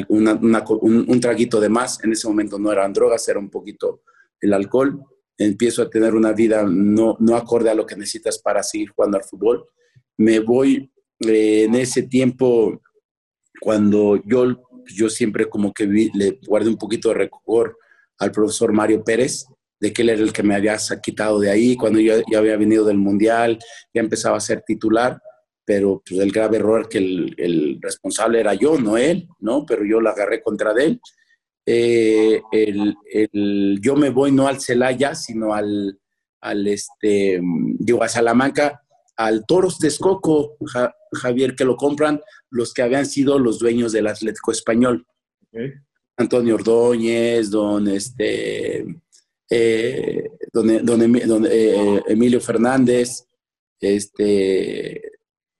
un, un, traguito de más, en ese momento no eran drogas, era un poquito el alcohol, empiezo a tener una vida no, no acorde a lo que necesitas para seguir jugando al fútbol. Me voy eh, en ese tiempo, cuando yo, yo siempre como que le guardé un poquito de recor al profesor Mario Pérez, de que él era el que me había quitado de ahí, cuando yo ya había venido del Mundial, ya empezaba a ser titular, pero pues, el grave error que el, responsable era yo, no él, ¿no? Pero yo la agarré contra de él eh, yo me voy no al Celaya, sino al, al este, digo, a Salamanca, al Toros Texcoco, Javier, que lo compran los que habían sido los dueños del Atlético Español. Antonio Ordóñez, don, este, eh, don, eh, Emilio Fernández, este,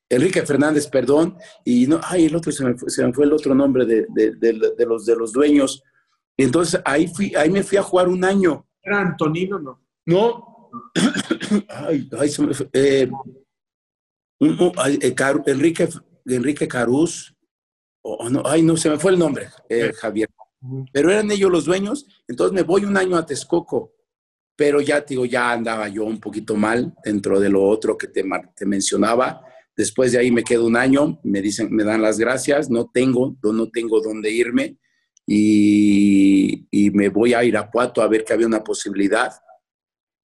Enrique Fernández, perdón, y no, ay, el otro se me fue, se me fue el otro nombre de, de, los, de los dueños, entonces ahí, fui, ahí me fui a jugar un año. ¿Era Antonino no? No. ay, ay, se me fue. Eh, eh, Enrique, Enrique Caruz. no, ay, no, se me fue el nombre, eh, Javier. Pero eran ellos los dueños. Entonces me voy un año a Texcoco. Pero ya, digo, ya andaba yo un poquito mal dentro de lo otro que te, te mencionaba. Después de ahí me quedo un año, me dicen, me dan las gracias, no tengo, no tengo dónde irme y, me voy a Irapuato a ver que había una posibilidad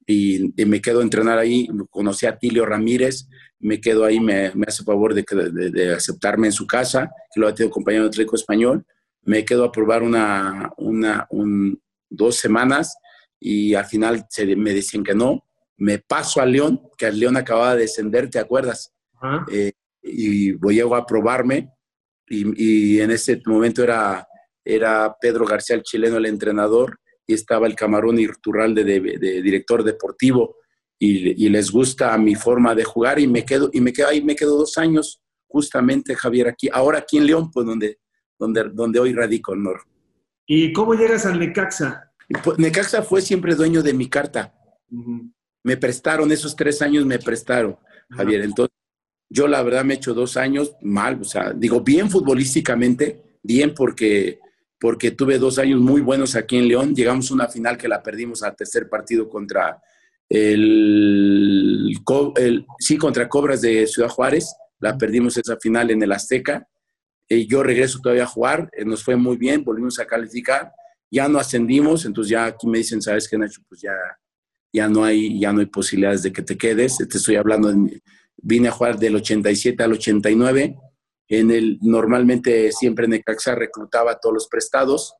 y, me quedo a entrenar ahí. Conocí a Tilio Ramírez, me quedo ahí, me, me hace favor de, de, aceptarme en su casa, que lo ha tenido compañero de Atlético Español. Me quedo a probar una, una dos semanas y al final se, me dicen que no. Me paso a León, que el León acababa de descender, ¿te acuerdas? Eh, y voy a probarme y, y en ese momento era era Pedro García el chileno el entrenador y estaba el Camarón Irturralde de, de, director deportivo y, les gusta mi forma de jugar y me quedo y me quedo ahí me quedo dos años justamente, Javier, aquí, ahora aquí en León, pues donde, donde, donde hoy radico, Nor. ¿Y cómo llegas al Necaxa? Pues, Necaxa fue siempre dueño de mi carta. Me prestaron, esos tres años me prestaron, Javier. Entonces, yo la verdad me he hecho dos años mal, o sea, digo, bien futbolísticamente, bien porque, porque tuve dos años muy buenos aquí en León. Llegamos a una final que la perdimos al tercer partido contra el, sí, contra Cobras de Ciudad Juárez. La perdimos esa final en el Azteca. Y yo regreso todavía a jugar, eh, nos fue muy bien, volvimos a calificar, ya no ascendimos, entonces ya aquí me dicen, ¿sabes qué, Nacho? Pues ya, ya, no, hay, ya no hay posibilidades de que te quedes. Te estoy hablando de vine a jugar del 87 al 89. En el, normalmente siempre Necaxa reclutaba a todos los prestados.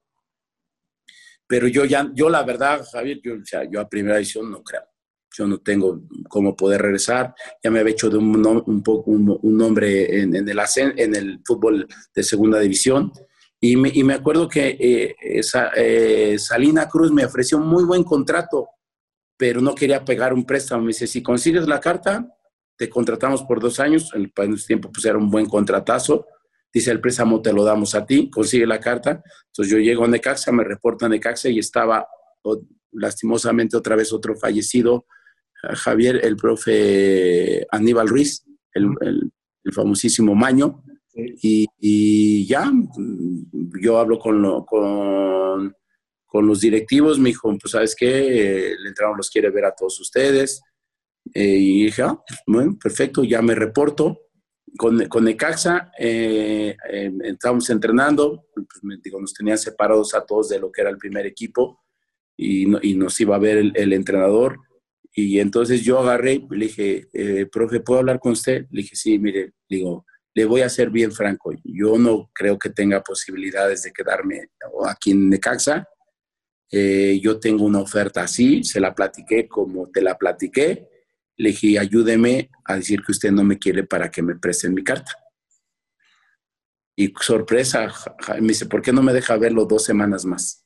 Pero yo ya, yo la verdad, Javier, yo, o sea, yo a primera edición no creo. Yo no tengo cómo poder regresar. Ya me había hecho de un, un poco un, nombre en, el, en el fútbol de segunda división. Y me, y me acuerdo que eh, esa, eh, Salina Cruz me ofreció un muy buen contrato, pero no quería pegar un préstamo. Me dice, si consigues la carta, te contratamos por dos años, en ese tiempo pues era un buen contratazo, dice el préstamo te lo damos a ti, consigue la carta, entonces yo llego a Necaxa, me reportan a Necaxa y estaba lastimosamente otra vez otro fallecido, Javier, el profe Aníbal Ruiz, el, famosísimo Maño, y, ya yo hablo con, con, con, los directivos, me dijo, pues sabes qué, el entrenador los quiere ver a todos ustedes, eh, y dije, ah, bueno, perfecto, ya me reporto. Con, con Necaxa eh, eh, estábamos entrenando, pues, digo, nos tenían separados a todos de lo que era el primer equipo y, y nos iba a ver el, entrenador. Y entonces yo agarré le dije, profe, ¿puedo hablar con usted? Le dije, sí, mire, digo, le voy a ser bien franco, yo no creo que tenga posibilidades de quedarme aquí en Necaxa. yo tengo una oferta así, se la platiqué como te la platiqué le dije, ayúdeme a decir que usted no me quiere para que me presten mi carta. Y sorpresa, me dice, ¿por qué no me deja verlo dos semanas más?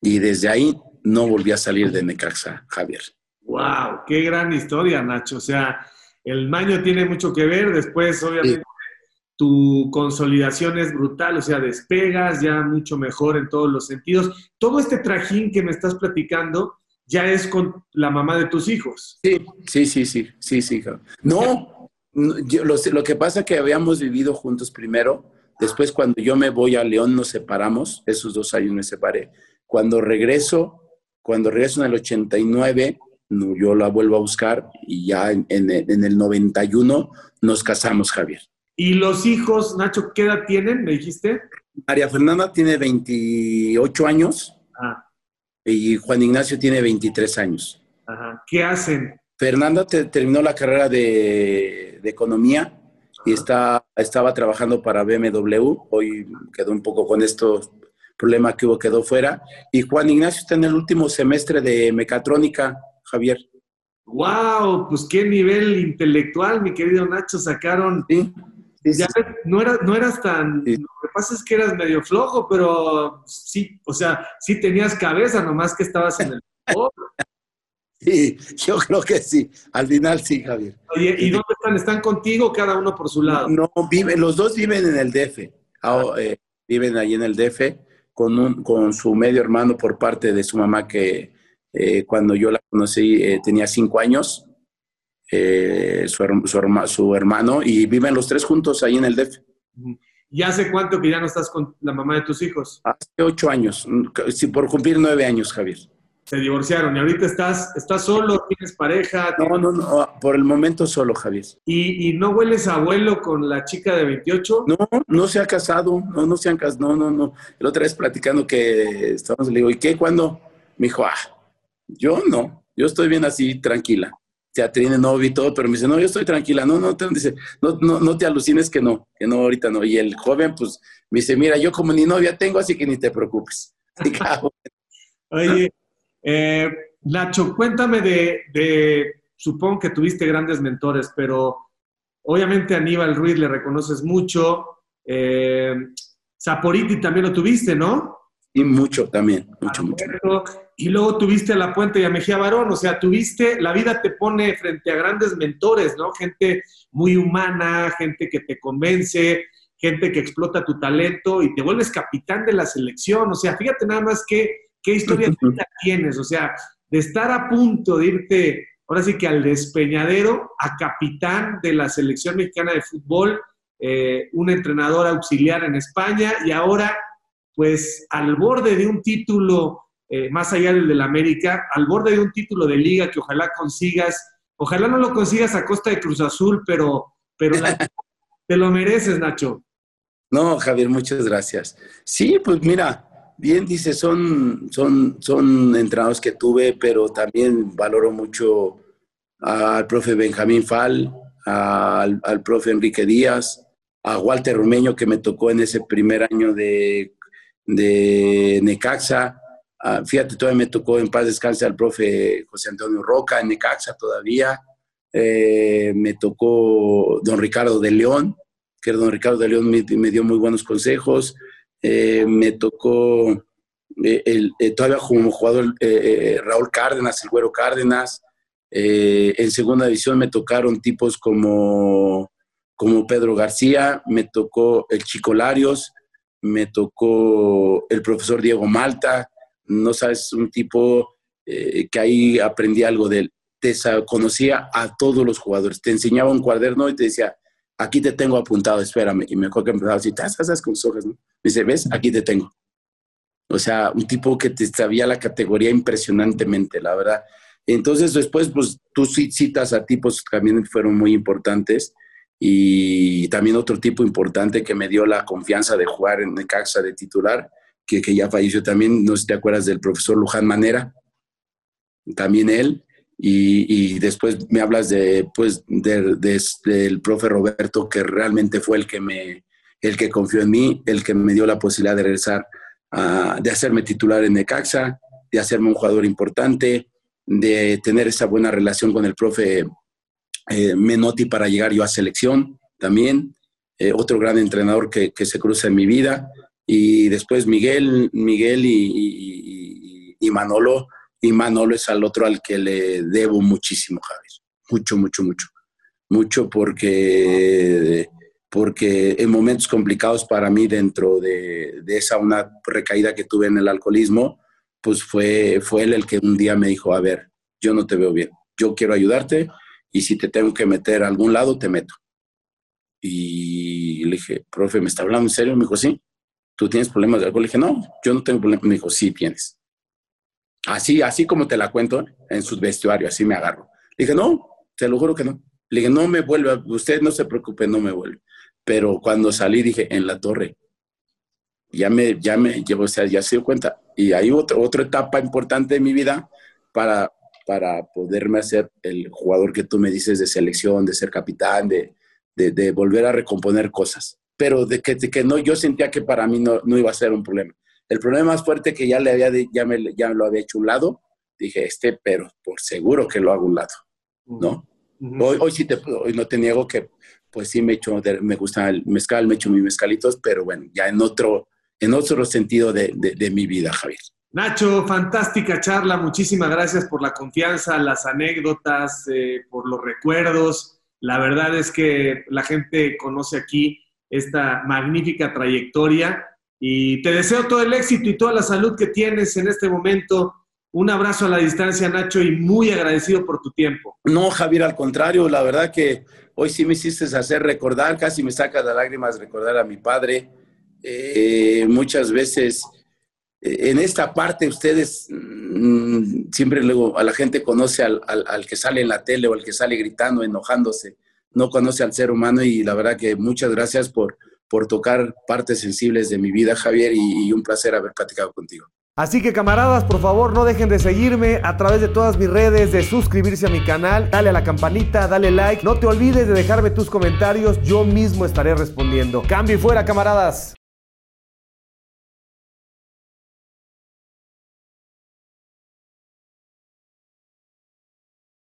Y desde ahí no volví a salir de Necaxa, Javier. ¡Wow! ¡Qué gran historia, Nacho! O sea, el maño tiene mucho que ver. Después, obviamente, tu consolidación es brutal. O sea, despegas ya mucho mejor en todos los sentidos. Todo este trajín que me estás platicando, ya es con la mamá de tus hijos. Sí, sí, sí, sí, sí, sí. No, lo, que pasa es que habíamos vivido juntos primero, después cuando yo me voy a León nos separamos, esos dos años me separé. Cuando regreso, cuando regreso en el 89, yo la vuelvo a buscar y ya en, en el 91 nos casamos, Javier. ¿Y los hijos, Nacho, qué edad tienen, me dijiste? María Fernanda tiene 28 años. Ah y Juan Ignacio tiene 23 años. ¿Qué hacen? Fernanda terminó la carrera de, economía y está, estaba trabajando para BMW. Hoy quedó un poco con estos problemas que hubo, quedó fuera. Y Juan Ignacio está en el último semestre de mecatrónica, Javier. ¡Wow! Pues qué nivel intelectual, mi querido Nacho, sacaron. Sí ya no, eras, no eras tan... Lo que pasa es que eras medio flojo, pero sí, o sea, sí tenías cabeza, nomás que estabas en el... Sí, yo creo que sí. Al final sí, Javier. Oye, ¿y dónde están? ¿Están contigo cada uno por su lado? No, viven, los dos viven en el DF. Ah, eh, viven ahí en el DF con, un, con su medio hermano por parte de su mamá que eh, cuando yo la conocí eh, tenía cinco años eh, su, su, hermano, y viven los tres juntos ahí en el DEF. ¿Y hace cuánto que ya no estás con la mamá de tus hijos? Hace ocho años, sí, por cumplir nueve años, Javier. Se divorciaron y ahorita estás, estás solo, tienes pareja. No, no, no, por el momento solo, Javier. ¿Y, no hueles abuelo con la chica de 28? No, no se ha casado, no, no se han casado, no, no, no. La otra vez platicando que estábamos, le digo, ¿y qué? ¿Cuándo? Me dijo, ah, yo no, yo estoy bien así, tranquila ya tiene novio y todo, pero me dice, no, yo estoy tranquila, no, no, te, dice, no, no, no te alucines que no, que no, ahorita no. Y el joven, pues, me dice, mira, yo como ni novia tengo, así que ni te preocupes. Oye, eh, Nacho, cuéntame de, de, supongo que tuviste grandes mentores, pero obviamente a Aníbal Ruiz le reconoces mucho. Eh, Saporiti también lo tuviste, ¿no? Y mucho también, mucho, mucho. Y luego tuviste a La Puente y a Mejía Barón, o sea, tuviste, la vida te pone frente a grandes mentores, ¿no? Gente muy humana, gente que te convence, gente que explota tu talento y te vuelves capitán de la selección. O sea, fíjate nada más qué, qué historia tienes, o sea, de estar a punto de irte, ahora sí que al despeñadero, a capitán de la selección mexicana de fútbol, eh, un entrenador auxiliar en España y ahora pues al borde de un título, eh, más allá del del América, al borde de un título de liga que ojalá consigas, ojalá no lo consigas a costa de Cruz Azul, pero, pero te lo mereces, Nacho. No, Javier, muchas gracias. Sí, pues mira, bien dice, son, son, son entrenadores que tuve, pero también valoro mucho al profe Benjamín Fal, al, profe Enrique Díaz, a Walter Romeño, que me tocó en ese primer año de de Necaxa. Ah, fíjate, todavía me tocó en paz descanse al profe José Antonio Roca en Necaxa todavía. Eh, me tocó don Ricardo de León, que don Ricardo de León me, dio muy buenos consejos. Eh, me tocó eh, el, todavía como jugador Raúl Cárdenas, el Güero Cárdenas. en segunda división me tocaron tipos como, como Pedro García, me tocó el Chico Larios, me tocó el profesor Diego Malta, no sabes, un tipo eh, que ahí aprendí algo de él. Te conocía a todos los jugadores, te enseñaba un cuaderno y te decía, aquí te tengo apuntado, espérame. Y me acuerdo que empezaba así, estás con sus ¿no? Me dice, ¿ves? Aquí te tengo. O sea, un tipo que te sabía la categoría impresionantemente, la verdad. Entonces, después, pues tú citas a tipos que también fueron muy importantes y también otro tipo importante que me dio la confianza de jugar en Necaxa de titular, que, que ya falleció también, no sé si te acuerdas del profesor Luján Manera, también él, y, y después me hablas de, pues, de, del profe Roberto, que realmente fue el que, me, el que confió en mí, el que me dio la posibilidad de regresar, de hacerme titular en Necaxa, de hacerme un jugador importante, de tener esa buena relación con el profe eh, Menotti para llegar yo a selección también, eh, otro gran entrenador que, se cruza en mi vida, y después Miguel, Miguel y, Manolo, y Manolo es al otro al que le debo muchísimo, Javier, mucho, mucho, mucho, mucho porque, porque en momentos complicados para mí dentro de, esa una recaída que tuve en el alcoholismo, pues fue, fue él el que un día me dijo, a ver, yo no te veo bien, yo quiero ayudarte, y si te tengo que meter a algún lado, te meto. Y le dije, profe, ¿me está hablando en serio? Me dijo, sí. ¿Tú tienes problemas de algo? Le dije, no, yo no tengo problemas. Me dijo, sí, tienes. Así, así como te la cuento, en su vestuario, así me agarro. Le dije, no, te lo juro que no. Le dije, no me vuelve, usted no se preocupe, no me vuelve. Pero cuando salí dije, en la torre, ya me, ya me, o sea, ya se dio cuenta. Y hay otra, otra etapa importante de mi vida para, para poderme hacer el jugador que tú me dices de selección, de ser capitán, de, de, volver a recomponer cosas. Pero de que, que, no, yo sentía que para mí no, no, iba a ser un problema. El problema más fuerte que ya le había, ya me, ya lo había hecho un lado, dije, este, pero por seguro que lo hago un lado, ¿no? hoy, hoy sí te, hoy no te niego que, pues sí me echo, me gusta el mezcal, me echo mis mezcalitos, pero bueno, ya en otro, en otro sentido de, de, de mi vida, Javier. Nacho, fantástica charla, muchísimas gracias por la confianza, las anécdotas, eh, por los recuerdos. La verdad es que la gente conoce aquí esta magnífica trayectoria y te deseo todo el éxito y toda la salud que tienes en este momento. Un abrazo a la distancia, Nacho, y muy agradecido por tu tiempo. No, Javier, al contrario, la verdad que hoy sí me hiciste hacer recordar, casi me saca de lágrimas recordar a mi padre. Eh, muchas veces en esta parte ustedes mm, siempre luego a la gente conoce al, que sale en la tele o al que sale gritando, enojándose, no conoce al ser humano y la verdad que muchas gracias por, por tocar partes sensibles de mi vida, Javier, y, un placer haber platicado contigo. Así que camaradas, por favor no dejen de seguirme a través de todas mis redes, de suscribirse a mi canal, dale a la campanita, dale like, no te olvides de dejarme tus comentarios, yo mismo estaré respondiendo. Cambio y fuera, camaradas.